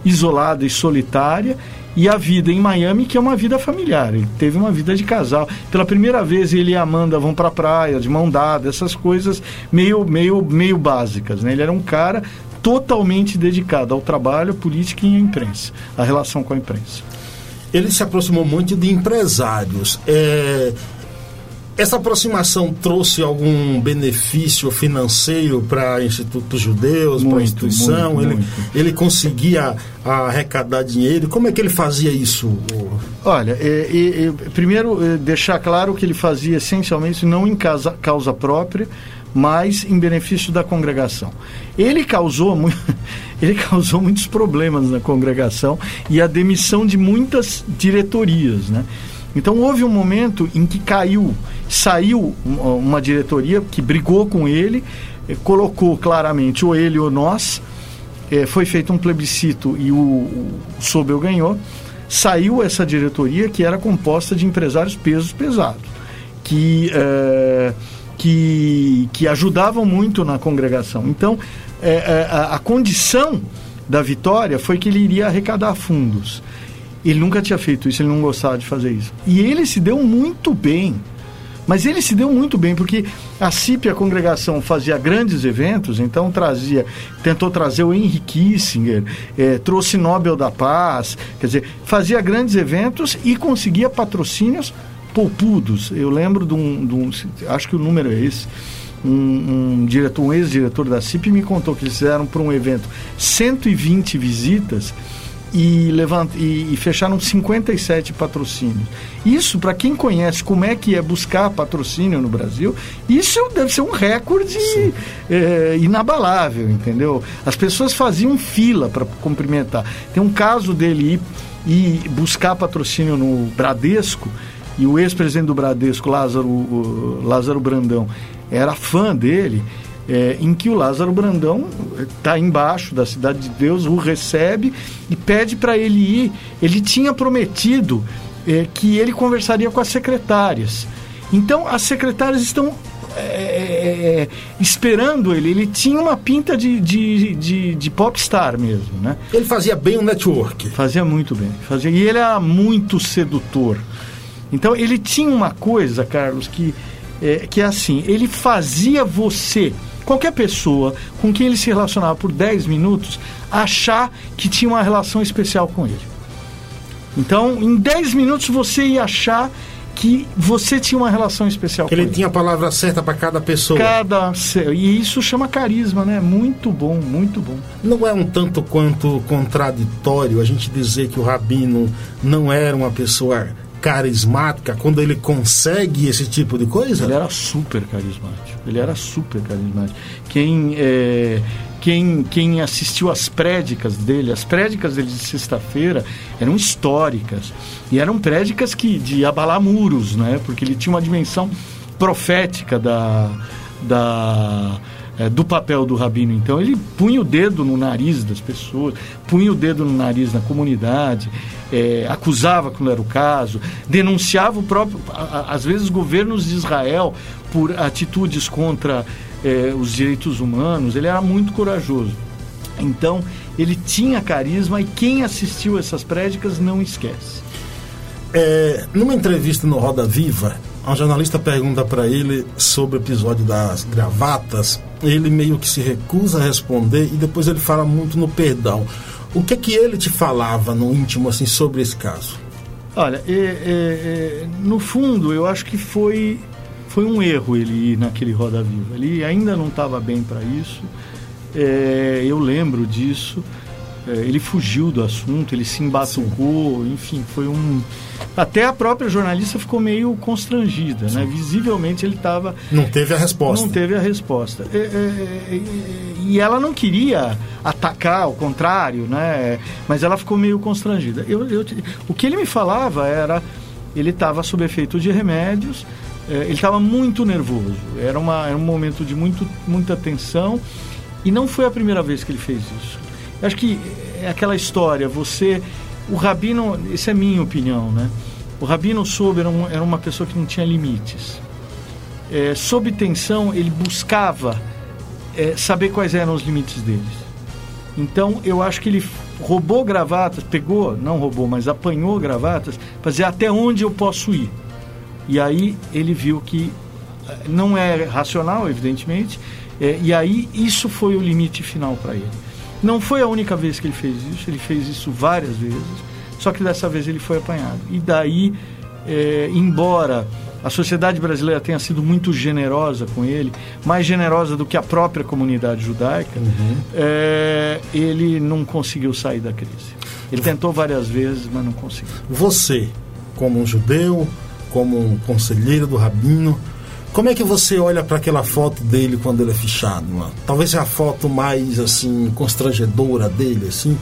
[SPEAKER 8] isolada e solitária e a vida em Miami, que é uma vida familiar. Ele teve uma vida de casal. Pela primeira vez, ele e a Amanda vão para a praia, de mão dada, essas coisas meio, meio, meio básicas. Né? Ele era um cara totalmente dedicado ao trabalho, à política e à imprensa, à relação com a imprensa.
[SPEAKER 1] Ele se aproximou muito de empresários. É, essa aproximação trouxe algum benefício financeiro para institutos judeus, para a instituição? Muito, ele, muito. ele conseguia arrecadar dinheiro? Como é que ele fazia isso?
[SPEAKER 8] Olha, é, é, é, primeiro é, deixar claro que ele fazia essencialmente não em casa, causa própria, mas em benefício da congregação. Ele causou, <laughs> ele causou muitos problemas na congregação e a demissão de muitas diretorias, né? Então houve um momento em que caiu, saiu uma diretoria que brigou com ele, eh, colocou claramente ou ele ou nós, eh, foi feito um plebiscito e o, o Sobel ganhou, saiu essa diretoria que era composta de empresários pesos pesados, que, eh, que, que ajudavam muito na congregação. Então a, a condição da vitória foi que ele iria arrecadar fundos. Ele nunca tinha feito isso, ele não gostava de fazer isso. E ele se deu muito bem. Mas ele se deu muito bem, porque a CIP, a congregação, fazia grandes eventos, então trazia, tentou trazer o Henry Kissinger, é, trouxe Nobel da Paz, quer dizer, fazia grandes eventos e conseguia patrocínios poupudos. Eu lembro de um, de um acho que o número é esse, um, um diretor, um ex-diretor da CIP me contou que eles fizeram para um evento 120 visitas e, levant, e, e fecharam 57 patrocínios. Isso, para quem conhece como é que é buscar patrocínio no Brasil, isso deve ser um recorde é, inabalável, entendeu? As pessoas faziam fila para cumprimentar. Tem um caso dele ir, ir buscar patrocínio no Bradesco, e o ex-presidente do Bradesco, Lázaro, Lázaro Brandão, era fã dele é, em que o Lázaro Brandão está embaixo da cidade de Deus, o recebe e pede para ele ir. Ele tinha prometido é, que ele conversaria com as secretárias. Então, as secretárias estão é, é, é esperando ele. Ele tinha uma pinta de, de, de, de popstar mesmo, né?
[SPEAKER 1] Ele fazia bem o network.
[SPEAKER 8] Fazia muito bem. Fazia, e ele era muito sedutor. Então, ele tinha uma coisa, Carlos, que é, que é assim: ele fazia você qualquer pessoa com quem ele se relacionava por 10 minutos achar que tinha uma relação especial com ele. Então, em 10 minutos você ia achar que você tinha uma relação especial
[SPEAKER 1] que
[SPEAKER 8] com
[SPEAKER 1] ele. Ele tinha a palavra certa para cada pessoa.
[SPEAKER 8] Cada e isso chama carisma, né? Muito bom, muito bom.
[SPEAKER 1] Não é um tanto quanto contraditório a gente dizer que o rabino não era uma pessoa carismática quando ele consegue esse tipo de coisa?
[SPEAKER 8] Ele era super carismático. Ele era super carismático. Quem, é, quem, quem assistiu às prédicas dele, as prédicas dele de sexta-feira eram históricas. E eram prédicas que, de abalar muros, né? Porque ele tinha uma dimensão profética da. da é, do papel do rabino. Então ele punha o dedo no nariz das pessoas, punha o dedo no nariz na comunidade, é, acusava quando era o caso, denunciava o próprio, às vezes, governos de Israel por atitudes contra é, os direitos humanos. Ele era muito corajoso. Então ele tinha carisma e quem assistiu essas prédicas não esquece.
[SPEAKER 1] É, numa entrevista no Roda Viva, um jornalista pergunta para ele sobre o episódio das gravatas. Ele meio que se recusa a responder e depois ele fala muito no perdão. O que é que ele te falava no íntimo assim sobre esse caso?
[SPEAKER 8] Olha, é, é, é, no fundo eu acho que foi foi um erro ele ir naquele Roda Viva. Ele ainda não estava bem para isso. É, eu lembro disso. É, ele fugiu do assunto, ele se embatucou, Sim. enfim, foi um. Até a própria jornalista ficou meio constrangida, né? Sim. né? Visivelmente ele estava.
[SPEAKER 1] Não teve a resposta.
[SPEAKER 8] Não teve a resposta. É, é, é, e ela não queria atacar, ao contrário, né? Mas ela ficou meio constrangida. Eu, eu, o que ele me falava era. Ele estava sob efeito de remédios, ele estava muito nervoso. Era, uma, era um momento de muito, muita tensão. E não foi a primeira vez que ele fez isso. Eu acho que é aquela história, você. O Rabino, isso é minha opinião, né? O Rabino soube, era, um, era uma pessoa que não tinha limites. É, sob tensão, ele buscava é, saber quais eram os limites deles. Então, eu acho que ele roubou gravatas, pegou, não roubou, mas apanhou gravatas, para dizer até onde eu posso ir. E aí ele viu que eh, não é racional, evidentemente, é, e aí isso foi o limite final para ele. Não foi a única vez que ele fez isso, ele fez isso várias vezes, só que dessa vez ele foi apanhado. E daí, é, embora a sociedade brasileira tenha sido muito generosa com ele, mais generosa do que a própria comunidade judaica, uhum. é, ele não conseguiu sair da crise. Ele tentou várias vezes, mas não conseguiu.
[SPEAKER 1] Você, como um judeu, como um conselheiro do Rabino, como é que você olha para aquela foto dele quando ele é fichado? Mano? Talvez seja a foto mais assim constrangedora dele, assim.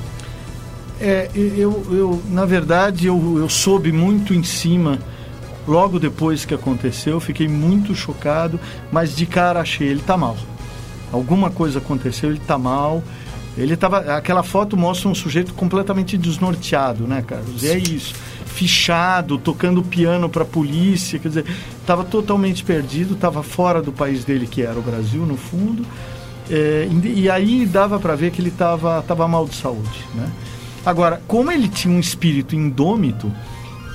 [SPEAKER 8] É, eu, eu na verdade eu, eu soube muito em cima logo depois que aconteceu, fiquei muito chocado, mas de cara achei ele tá mal. Alguma coisa aconteceu, ele tá mal. Ele tava. Aquela foto mostra um sujeito completamente desnorteado, né, Carlos? E é isso fichado, tocando piano para a polícia, quer dizer, estava totalmente perdido, estava fora do país dele, que era o Brasil, no fundo. É, e, aí dava para ver que ele estava tava mal de saúde. Né? Agora, como ele tinha um espírito indômito,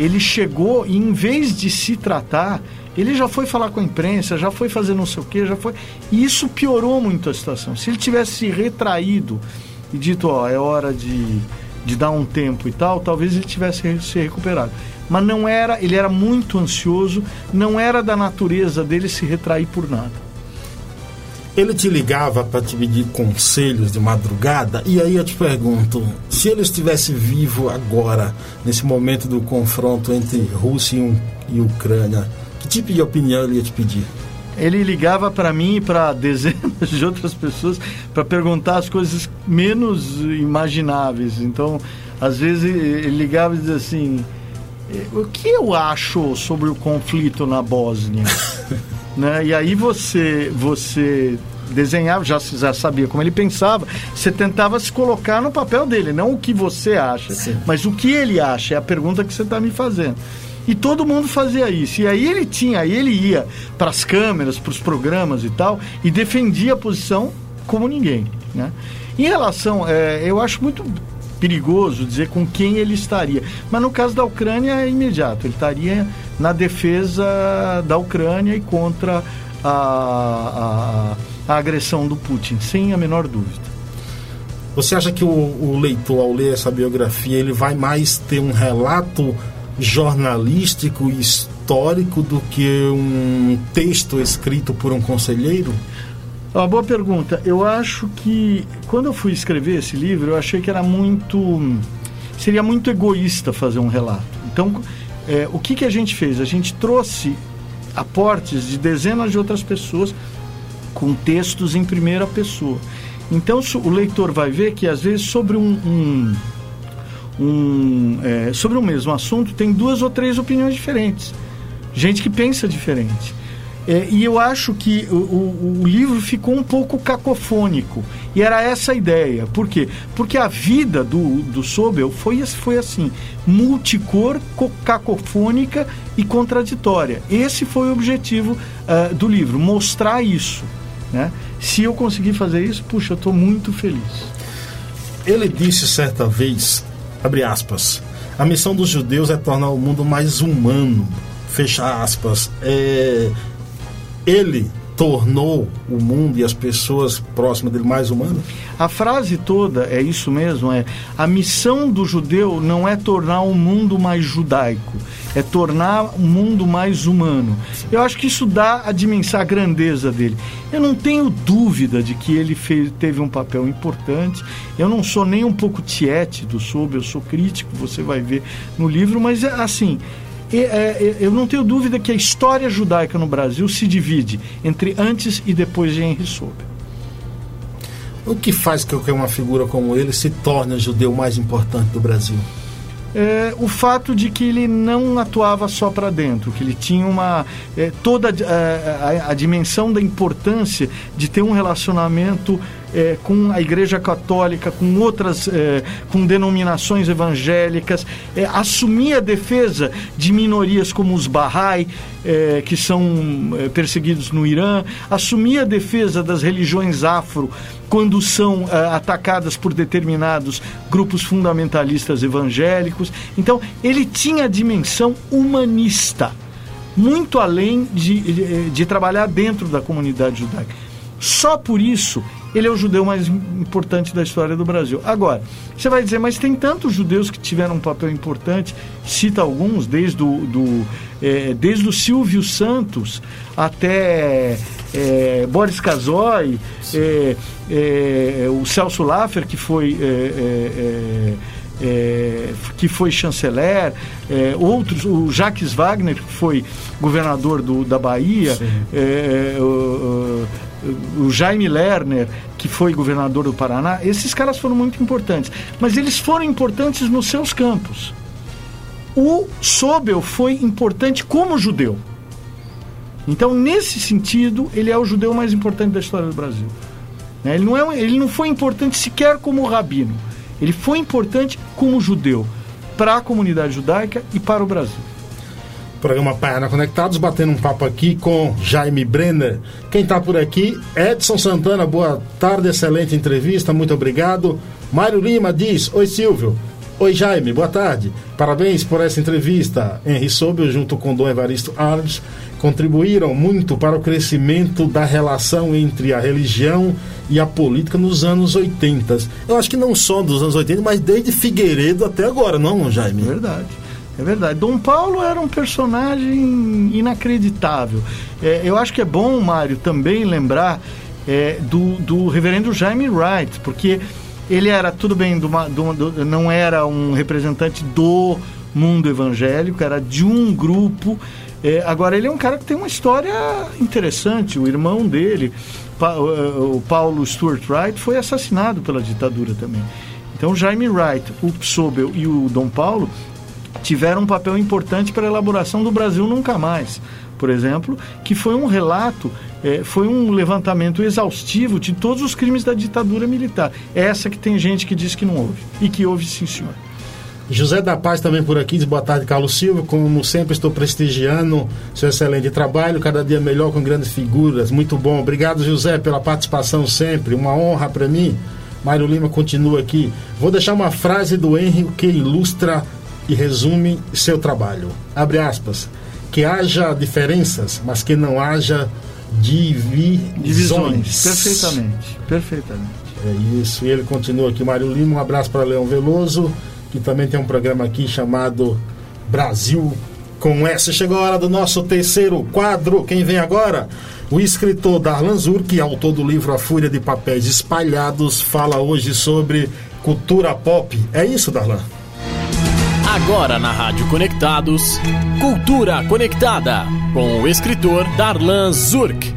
[SPEAKER 8] ele chegou e, em vez de se tratar, ele já foi falar com a imprensa, já foi fazer não sei o quê, já foi. E isso piorou muito a situação. Se ele tivesse se retraído e dito, ó, é hora de de dar um tempo e tal, talvez ele tivesse se recuperado. Mas não era, ele era muito ansioso, não era da natureza dele se retrair por nada.
[SPEAKER 1] Ele te ligava para te pedir conselhos de madrugada, e aí eu te pergunto: se ele estivesse vivo agora, nesse momento do confronto entre Rússia e Ucrânia, que tipo de opinião ele ia te pedir?
[SPEAKER 8] Ele ligava para mim e para dezenas de outras pessoas para perguntar as coisas menos imagináveis. Então, às vezes ele ligava e dizia assim: o que eu acho sobre o conflito na Bósnia? <laughs> né? E aí você você desenhava, já, já sabia como ele pensava, você tentava se colocar no papel dele, não o que você acha, Sim. mas o que ele acha, é a pergunta que você está me fazendo. E todo mundo fazia isso. E aí ele tinha, aí ele ia para as câmeras, para os programas e tal, e defendia a posição como ninguém. Né? Em relação, é, eu acho muito perigoso dizer com quem ele estaria. Mas no caso da Ucrânia é imediato. Ele estaria na defesa da Ucrânia e contra a, a, a agressão do Putin, sem a menor dúvida.
[SPEAKER 1] Você acha que o, o leitor, ao ler essa biografia, ele vai mais ter um relato jornalístico e histórico do que um texto escrito por um conselheiro?
[SPEAKER 8] Uma boa pergunta. Eu acho que quando eu fui escrever esse livro, eu achei que era muito. seria muito egoísta fazer um relato. Então, é, o que, que a gente fez? A gente trouxe aportes de dezenas de outras pessoas com textos em primeira pessoa. Então, o leitor vai ver que, às vezes, sobre um, um um, é, sobre o mesmo assunto tem duas ou três opiniões diferentes. Gente que pensa diferente. É, e eu acho que o, o, o, livro ficou um pouco cacofônico. E era essa a ideia. Por quê? Porque a vida do, do Sobel foi, foi assim: multicor, cacofônica e contraditória. Esse foi o objetivo uh, do livro, mostrar isso. Né? Se eu conseguir fazer isso, puxa, eu estou muito feliz.
[SPEAKER 1] Ele disse certa vez abre aspas, a missão dos judeus é tornar o mundo mais humano, fecha aspas. É, ele tornou o mundo e as pessoas próximas dele mais humanos?
[SPEAKER 8] A frase toda é isso mesmo, é a missão do judeu não é tornar o mundo mais judaico, é tornar o mundo mais humano. Eu acho que isso dá a dimensão, a grandeza dele. Eu não tenho dúvida de que ele fez, teve um papel importante. Eu não sou nem um pouco tiete do Soube, eu sou crítico, você vai ver no livro, mas assim, é, é, eu não tenho dúvida que a história judaica no Brasil se divide entre antes e depois de Henry Sobel.
[SPEAKER 1] O que faz com que uma figura como ele se torne o judeu mais importante do Brasil?
[SPEAKER 8] É, o fato de que ele não atuava só para dentro, que ele tinha uma é, toda a, a, a, dimensão da importância de ter um relacionamento é, com a Igreja Católica, com outras, é, com denominações evangélicas, é, assumir a defesa de minorias como os Bahá'í, é, que são é, perseguidos no Irã, assumir a defesa das religiões afro quando são uh, atacadas por determinados grupos fundamentalistas evangélicos. Então, ele tinha a dimensão humanista, muito além de, de, de trabalhar dentro da comunidade judaica. Só por isso ele é o judeu mais importante da história do Brasil. Agora, você vai dizer, mas tem tantos judeus que tiveram um papel importante, cita alguns, desde o, do, é, desde o Silvio Santos até é, Boris Casoy, é, é, o Celso Laffer, que foi. É, é, que foi chanceler, é, outros, o Jacques Wagner, que foi governador do, da Bahia, é, o, o, Jaime Lerner, que foi governador do Paraná, esses caras foram muito importantes. Mas eles foram importantes nos seus campos. O Sobel foi importante como judeu. Então, nesse sentido, ele é o judeu mais importante da história do Brasil. Né? Ele não, é, ele não foi importante sequer como rabino. Ele foi importante como judeu para a comunidade judaica e para o Brasil.
[SPEAKER 1] Programa Paiana Conectados, batendo um papo aqui com Jaime Brenner. Quem está por aqui, Edson Santana, boa tarde, excelente entrevista, muito obrigado. Mário Lima diz: Oi Silvio, Oi Jaime, boa tarde. Parabéns por essa entrevista. Henri Sobel, junto com Dom Evaristo Alves, contribuíram muito para o crescimento da relação entre a religião e a política nos anos 80. Eu acho que não só dos anos 80, mas desde Figueiredo até agora, não, Jaime?
[SPEAKER 8] Verdade. É verdade. Dom Paulo era um personagem inacreditável. É, eu acho que é bom, Mário, também lembrar é, do, do reverendo Jaime Wright, porque ele era, tudo bem, do, do, não era um representante do mundo evangélico, era de um grupo. É, agora, ele é um cara que tem uma história interessante. O irmão dele, pa, o Paulo Stuart Wright, foi assassinado pela ditadura também. Então, Jaime Wright, o Sobel e o Dom Paulo tiveram um papel importante para a elaboração do Brasil Nunca Mais, por exemplo, que foi um relato é, foi um levantamento exaustivo de todos os crimes da ditadura militar. Essa que tem gente que diz que não houve. E que houve sim, senhor.
[SPEAKER 1] José da Paz também por aqui, diz boa tarde, Carlos Silva. Como sempre, estou prestigiando seu excelente trabalho, cada dia melhor com grandes figuras. Muito bom. Obrigado, José, pela participação sempre. Uma honra para mim. Mário Lima continua aqui. Vou deixar uma frase do Henry que ilustra e resume seu trabalho. Abre aspas. Que haja diferenças, mas que não haja divisões. Divisões,
[SPEAKER 8] perfeitamente, perfeitamente.
[SPEAKER 1] É isso, e ele continua aqui, Mário Lima, um abraço para Leão Veloso, que também tem um programa aqui chamado Brasil com essa. Chegou a hora do nosso terceiro quadro, quem vem agora? O escritor Darlan Zur, que é autor do livro A Fúria de Papéis Espalhados, fala hoje sobre cultura pop. É isso, Darlan?
[SPEAKER 6] Agora na Rádio Conectados, Cultura Conectada, com o escritor Darlan Zurk.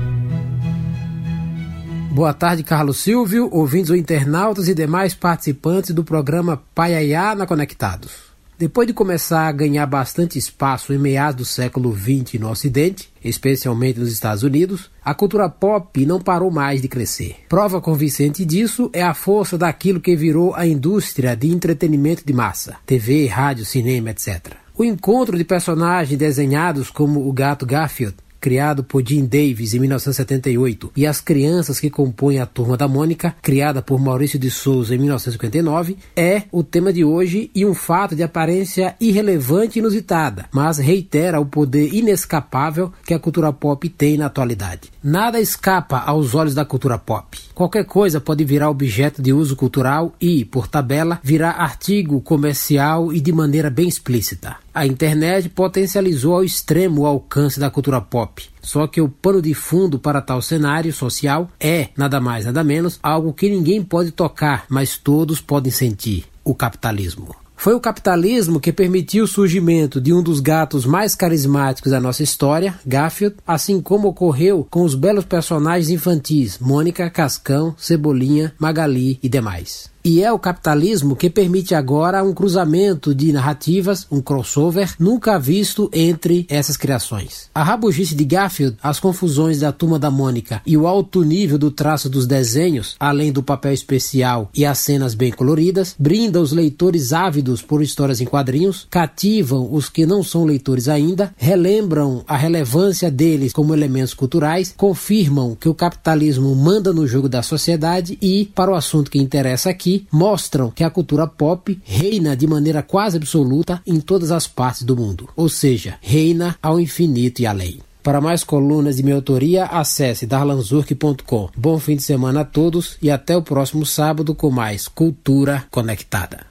[SPEAKER 10] Boa tarde, Carlos Silvio, ouvintes ou internautas e demais participantes do programa Paiaiá na Conectados. Depois de começar a ganhar bastante espaço em meados do século XX no Ocidente, especialmente nos Estados Unidos, a cultura pop não parou mais de crescer. Prova convincente disso é a força daquilo que virou a indústria de entretenimento de massa: TV, rádio, cinema, etc. O encontro de personagens desenhados como o gato Garfield criado por Jim Davis em 1978, e As Crianças que Compõem a Turma da Mônica, criada por Maurício de Souza em 1959, é o tema de hoje e um fato de aparência irrelevante e inusitada, mas reitera o poder inescapável que a cultura pop tem na atualidade. Nada escapa aos olhos da cultura pop. Qualquer coisa pode virar objeto de uso cultural e, por tabela, virar artigo comercial e de maneira bem explícita. A internet potencializou ao extremo o alcance da cultura pop. Só que o pano de fundo para tal cenário social é, nada mais nada menos, algo que ninguém pode tocar, mas todos podem sentir: o capitalismo. Foi o capitalismo que permitiu o surgimento de um dos gatos mais carismáticos da nossa história, Garfield, assim como ocorreu com os belos personagens infantis Mônica, Cascão, Cebolinha, Magali e demais. E é o capitalismo que permite agora um cruzamento de narrativas, um crossover nunca visto entre essas criações. A rabugice de Garfield, as confusões da turma da Mônica e o alto nível do traço dos desenhos, além do papel especial e as cenas bem coloridas, brinda os leitores ávidos por histórias em quadrinhos, cativam os que não são leitores ainda, relembram a relevância deles como elementos culturais, confirmam que o capitalismo manda no jogo da sociedade e, para o assunto que interessa aqui, mostram que a cultura pop reina de maneira quase absoluta em todas as partes do mundo, ou seja, reina ao infinito e além. Para mais colunas de minha autoria, acesse darlanzurk.com. Bom fim de semana a todos e até o próximo sábado com mais Cultura Conectada.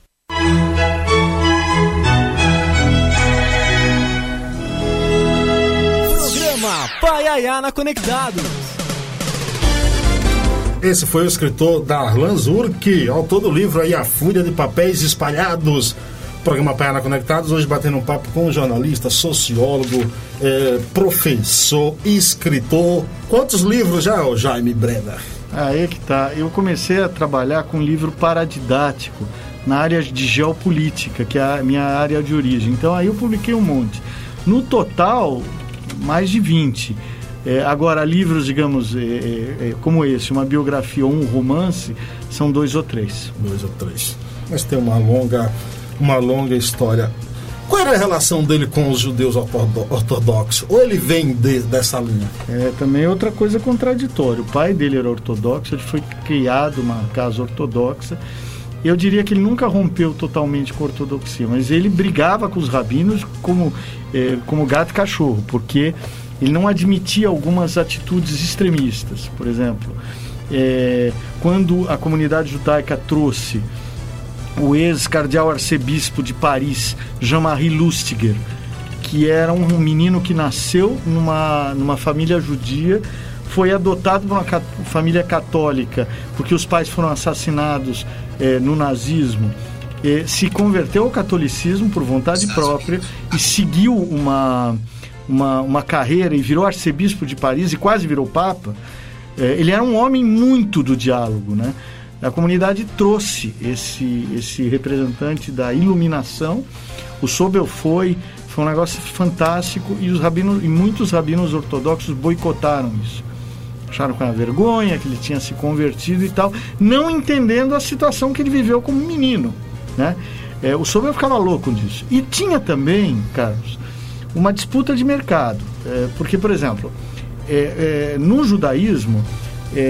[SPEAKER 6] Programa Paiayana Conectados.
[SPEAKER 1] Esse foi o escritor Darlan Zurk, autor do livro aí A Fúria de Papéis Espalhados. Programa Paiana Conectados, hoje batendo um papo com jornalista, sociólogo, eh, professor, escritor. Quantos livros já, ô Jaime Brenner?
[SPEAKER 8] Aí é que tá. Eu comecei a trabalhar com livro paradidático na área de geopolítica, que é a minha área de origem. Então aí eu publiquei um monte. No total, mais de 20. É, agora, livros, digamos, é, é, como esse, uma biografia ou um romance, são dois ou três.
[SPEAKER 1] Dois ou três. Mas tem uma longa, uma longa história. Qual era a relação dele com os judeus ortodoxos? Ou ele vem de, dessa linha?
[SPEAKER 8] É também outra coisa contraditória. O pai dele era ortodoxo, ele foi criado uma casa ortodoxa. Eu diria que ele nunca rompeu totalmente com a ortodoxia, mas ele brigava com os rabinos como, é, como gato e cachorro, porque ele não admitia algumas atitudes extremistas. Por exemplo, é, quando a comunidade judaica trouxe o ex-cardeal arcebispo de Paris, Jean-Marie Lustiger, que era um menino que nasceu numa, numa família judia, foi adotado por uma cat família católica, porque os pais foram assassinados é, no nazismo. Se converteu ao catolicismo por vontade própria e seguiu uma, uma, uma carreira e virou arcebispo de Paris e quase virou papa. É, ele era um homem muito do diálogo, né? A comunidade trouxe esse, esse representante da iluminação. O Sobel foi, foi um negócio fantástico e os rabinos e muitos rabinos ortodoxos boicotaram isso. Acharam com a vergonha que ele tinha se convertido e tal, não entendendo a situação que ele viveu como menino, né? É, o Sobel ficava louco disso. E tinha também, Carlos, uma disputa de mercado, é, porque, por exemplo, é, é no judaísmo é,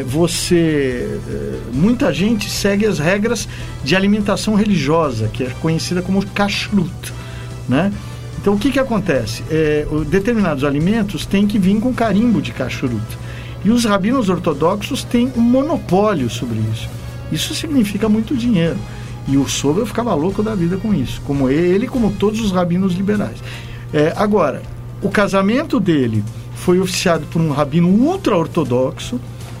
[SPEAKER 8] é, você é, muita gente segue as regras de alimentação religiosa que é conhecida como kashrut né? Então o que que acontece? Determinados alimentos têm que vir com carimbo de kashrut. E os rabinos ortodoxos têm um monopólio sobre isso. Isso significa muito dinheiro. E o Sobel ficava louco da vida com isso como ele como todos os rabinos liberais é, agora o casamento dele foi oficiado por um rabino ultra-ortodoxo,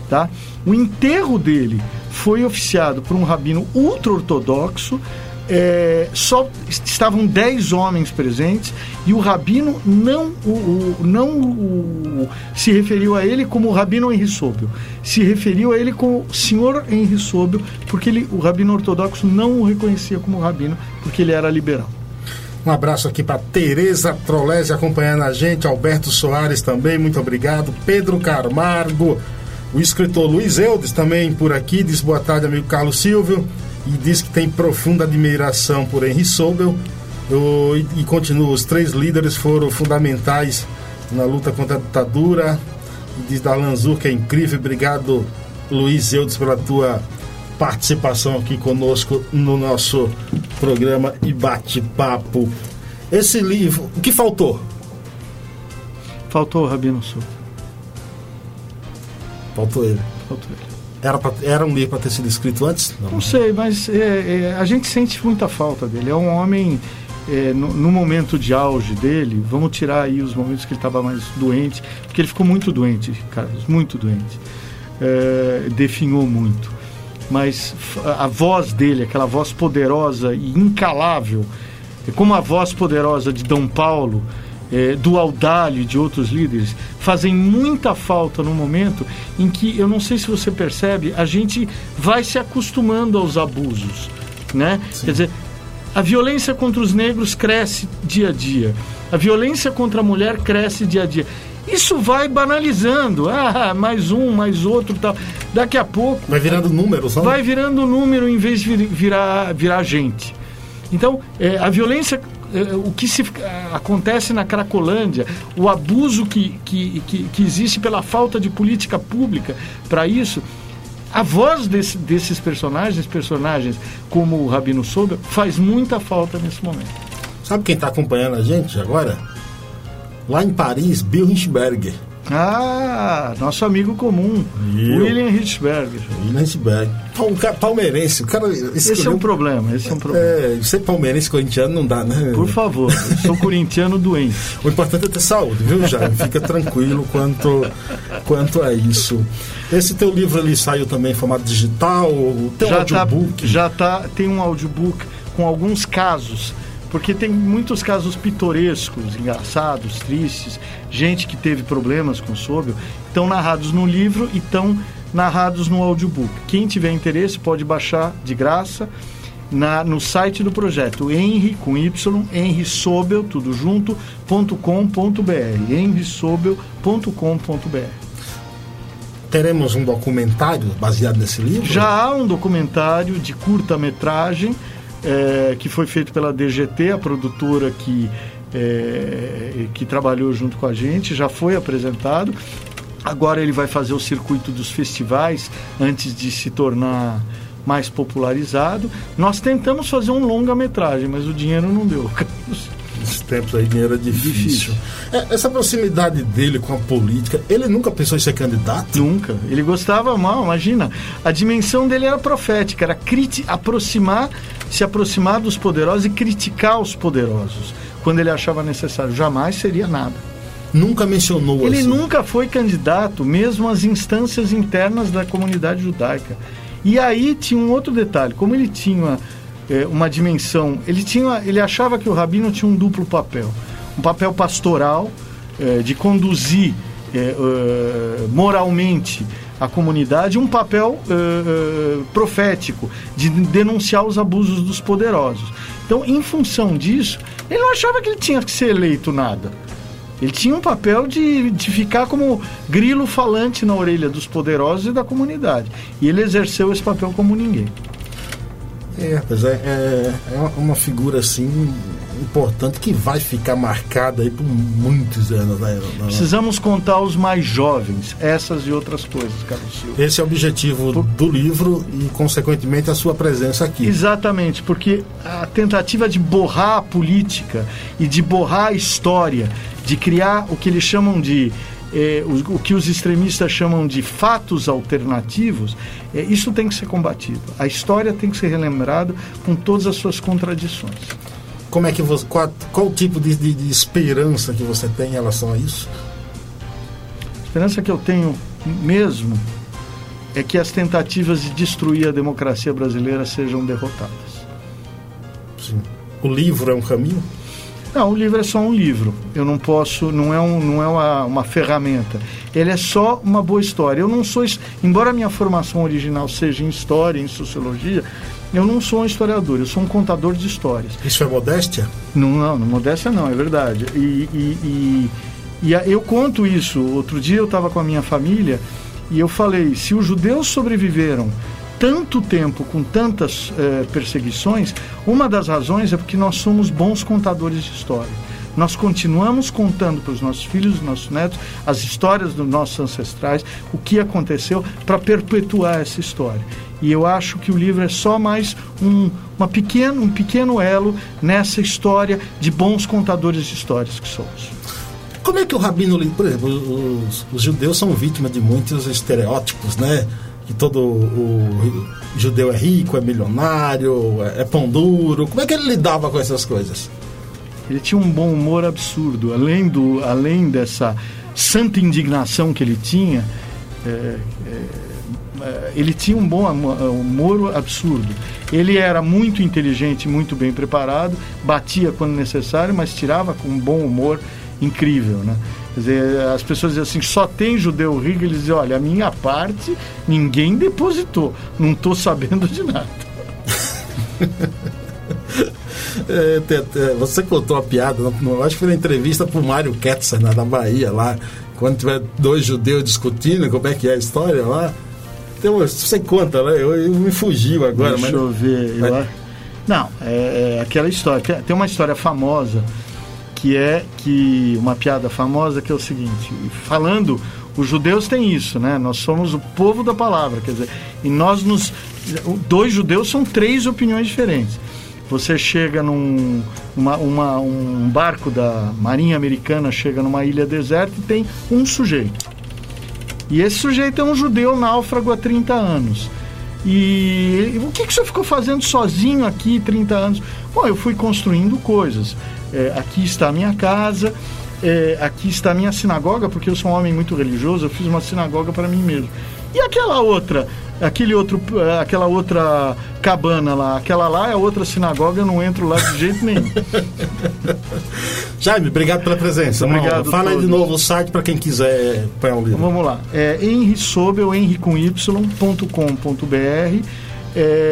[SPEAKER 8] tá? O enterro dele foi oficiado por um rabino ultra-ortodoxo, é, só estavam dez homens presentes e o rabino não, o, o não o, se referiu a ele como o rabino Henri Sobel, se referiu a ele como senhor Henri Sobel, porque ele, o rabino ortodoxo não o reconhecia como rabino, porque ele era liberal.
[SPEAKER 1] Um abraço aqui para Tereza Trolese acompanhando a gente, Alberto Soares também, muito obrigado. Pedro Carmargo, o escritor Luiz Eudes também por aqui, diz boa tarde, amigo Carlos Silvio, e diz que tem profunda admiração por Henry Sobel. Eu, e, e continua, os três líderes foram fundamentais na luta contra a ditadura. E diz Darlan Zur que é incrível. Obrigado, Luiz Eudes, pela tua participação aqui conosco no nosso programa e bate-papo. Esse livro, o que faltou?
[SPEAKER 8] Faltou o Rabino Sul.
[SPEAKER 1] Faltou ele.
[SPEAKER 8] Faltou ele.
[SPEAKER 1] Era, pra, era um livro para ter sido escrito antes?
[SPEAKER 8] Não, Não sei, mas é, é, a gente sente muita falta dele. É um homem, é, no, no, momento de auge dele, vamos tirar aí os momentos que ele estava mais doente, porque ele ficou muito doente, Carlos, muito doente. É, definhou muito mas a voz dele, aquela voz poderosa e incalável, como a voz poderosa de Dom Paulo, eh, do Audálio e de outros líderes fazem muita falta no momento em que, eu não sei se você percebe, a gente vai se acostumando aos abusos. Né? Quer dizer, a violência contra os negros cresce dia a dia. A violência contra a mulher cresce dia a dia. Isso vai banalizando. Ah, mais um, mais outro tal. Daqui a pouco.
[SPEAKER 1] Vai virando número, só?
[SPEAKER 8] Vai virando número em vez de vir- virar, virar gente. Então, é, a violência. é, o que se, acontece na Cracolândia, o abuso que, que, que, que existe pela falta de política pública para isso, a voz desse- desses personagens, personagens como o Rabino Sobel, faz muita falta nesse momento.
[SPEAKER 1] Sabe quem está acompanhando a gente agora? Lá em Paris, Bill Hinchberger.
[SPEAKER 8] Ah, nosso amigo comum,
[SPEAKER 1] Eu.
[SPEAKER 8] William Hirschberger.
[SPEAKER 1] William cara palmeirense. O cara
[SPEAKER 8] Esse é um problema, esse é um problema.
[SPEAKER 1] É, ser palmeirense corintiano não dá, né?
[SPEAKER 8] Por favor, sou corintiano doente.
[SPEAKER 1] O importante é ter saúde, viu, Jaime? Fica tranquilo quanto, quanto a isso. Esse teu livro ali saiu também em formato digital, tem um
[SPEAKER 8] já tá,
[SPEAKER 1] audiobook.
[SPEAKER 8] já tá, tem um audiobook com alguns casos, porque tem muitos casos pitorescos, engraçados, tristes, gente que teve problemas com o Sobel, estão narrados no livro e estão narrados no audiobook. Quem tiver interesse pode baixar de graça na, no site do projeto, Henry, com Y, Henry Sobel, tudo junto, ponto com, ponto br, henrysobel.com.br.
[SPEAKER 1] Teremos um documentário baseado nesse livro?
[SPEAKER 8] Já há um documentário de curta-metragem eh, que foi feito pela DGT, a produtora que, eh, que trabalhou junto com a gente, já foi apresentado. Agora ele vai fazer o circuito dos festivais antes de se tornar mais popularizado. Nós tentamos fazer um longa-metragem, mas o dinheiro não deu. <laughs>
[SPEAKER 1] Nesses tempos aí, dinheiro é difícil.
[SPEAKER 8] Difícil.
[SPEAKER 1] É, essa proximidade dele com a política, ele nunca pensou em ser candidato?
[SPEAKER 8] Nunca. Ele gostava mal, imagina. A dimensão dele era profética, era aproximar, se aproximar dos poderosos e criticar os poderosos quando ele achava necessário. Jamais seria nada.
[SPEAKER 1] Nunca mencionou
[SPEAKER 8] Ele
[SPEAKER 1] assim.
[SPEAKER 8] nunca foi candidato, mesmo às instâncias internas da comunidade judaica. E aí tinha um outro detalhe, como ele tinha eh, uma dimensão, ele tinha, ele achava que o rabino tinha um duplo papel, um papel pastoral eh, de conduzir eh, moralmente a comunidade, um papel eh, eh, profético de denunciar os abusos dos poderosos. Então, em função disso, ele não achava que ele tinha que ser eleito nada. Ele tinha um papel de, de ficar como grilo falante na orelha dos poderosos e da comunidade. E ele exerceu esse papel como ninguém.
[SPEAKER 1] É, pois é, é, é uma figura assim importante que vai ficar marcada aí por muitos anos. Né?
[SPEAKER 8] Precisamos contar os mais jovens, essas e outras coisas, Carlos Silva.
[SPEAKER 1] Esse é o objetivo do livro e, consequentemente, a sua presença aqui.
[SPEAKER 8] Exatamente, porque a tentativa de borrar a política e de borrar a história, de criar o que eles chamam de. eh, o, o que os extremistas chamam de fatos alternativos, eh, isso tem que ser combatido. A história tem que ser relembrada com todas as suas contradições.
[SPEAKER 1] Como é que você, qual, qual o tipo de, de- de esperança que você tem em relação a isso?
[SPEAKER 8] A esperança que eu tenho mesmo é que as tentativas de destruir a democracia brasileira sejam derrotadas.
[SPEAKER 1] Sim. O livro é um caminho?
[SPEAKER 8] Não, o livro é só um livro. Eu não posso, não é, um, não é uma, uma ferramenta. Ele é só uma boa história. Eu não sou, embora a minha formação original seja em história, em sociologia, eu não sou um historiador, eu sou um contador de histórias.
[SPEAKER 1] Isso é modéstia?
[SPEAKER 8] Não, não, não modéstia não, é verdade. E, e, e, e a- eu conto isso. Outro dia eu estava com a minha família e eu falei: se os judeus sobreviveram tanto tempo com tantas eh, perseguições, uma das razões é porque nós somos bons contadores de história. Nós continuamos contando para os nossos filhos nossos netos as histórias dos nossos ancestrais, o que aconteceu, para perpetuar essa história. E eu acho que o livro é só mais um, uma pequeno, um pequeno elo nessa história de bons contadores de histórias que somos.
[SPEAKER 1] Como é que o Rabino, por exemplo, os, os judeus são vítimas de muitos estereótipos, né? Que todo o judeu é rico, é milionário, é, é pão duro. Como é que ele lidava com essas coisas?
[SPEAKER 8] Ele tinha um bom humor absurdo, além, do, além dessa santa indignação que ele tinha, é, é, é, ele tinha um bom amo- humor absurdo. Ele era muito inteligente, muito bem preparado, batia quando necessário, mas tirava com bom humor incrível, né? Quer dizer, as pessoas dizem assim, só tem judeu rico, eles dizem, olha, a minha parte ninguém depositou, não estou sabendo de nada. <laughs>
[SPEAKER 1] É, você contou a piada, acho que foi na entrevista pro Mário Ketzer, na da Bahia, lá, quando tiver dois judeus discutindo como é que é a história lá. Então, você conta, né? Eu, eu me fugiu agora.
[SPEAKER 8] Deixa
[SPEAKER 1] mas...
[SPEAKER 8] eu ver.
[SPEAKER 1] Mas...
[SPEAKER 8] Eu... Não, é, é, aquela história. Tem uma história famosa que é que uma piada famosa que é o seguinte, falando os judeus têm isso, né? Nós somos o povo da palavra, quer dizer, e nós nos dois judeus são três opiniões diferentes. Você chega num uma, uma, um barco da Marinha Americana chega numa ilha deserta e tem um sujeito. E esse sujeito é um judeu náufrago há 30 anos. E o que, que senhor ficou fazendo sozinho aqui 30 anos? Bom, eu fui construindo coisas. É, aqui está a minha casa, é, aqui está a minha sinagoga, porque eu sou um homem muito religioso, eu fiz uma sinagoga para mim mesmo. E aquela outra, aquele outro, aquela outra cabana lá, aquela lá é outra sinagoga, eu não entro lá de jeito nenhum. <laughs>
[SPEAKER 1] Jaime, obrigado pela presença.
[SPEAKER 8] Obrigado.
[SPEAKER 1] Fala aí de novo o site para quem quiser pegar o livro.
[SPEAKER 8] Vamos lá. É henrisobel, henri com y.com.br é.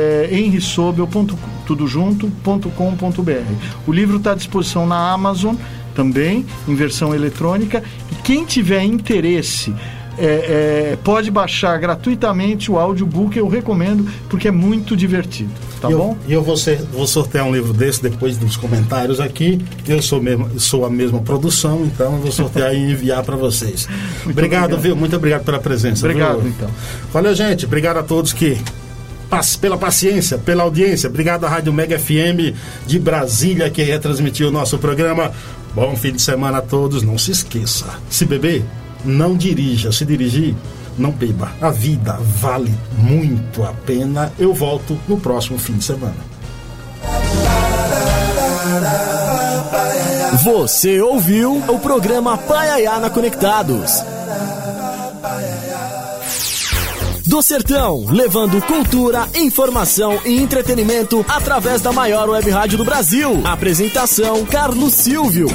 [SPEAKER 8] O livro está à disposição na Amazon também, em versão eletrônica. E quem tiver interesse é, é, pode baixar gratuitamente o audiobook, eu recomendo, porque é muito divertido. Tá
[SPEAKER 1] e
[SPEAKER 8] bom?
[SPEAKER 1] E eu, eu vou, ser, vou, sortear um livro desse depois dos comentários aqui. Eu sou, mesmo, sou a mesma produção, então eu vou sortear e enviar para vocês. <laughs> Obrigado, obrigado, viu? Muito obrigado pela presença.
[SPEAKER 8] Obrigado,
[SPEAKER 1] viu?
[SPEAKER 8] então.
[SPEAKER 1] Valeu, gente. Obrigado a todos que pela paciência, pela audiência. Obrigado à Rádio Mega FM de Brasília que retransmitiu o nosso programa. Bom fim de semana a todos. Não se esqueça, se beber, não dirija. Se dirigir, não beba. A vida vale muito a pena. Eu volto no próximo fim de semana.
[SPEAKER 6] Você ouviu o programa Paiaiana Conectados. Do Sertão, levando cultura, informação e entretenimento através da maior web rádio do Brasil. Apresentação: Carlos Silvio.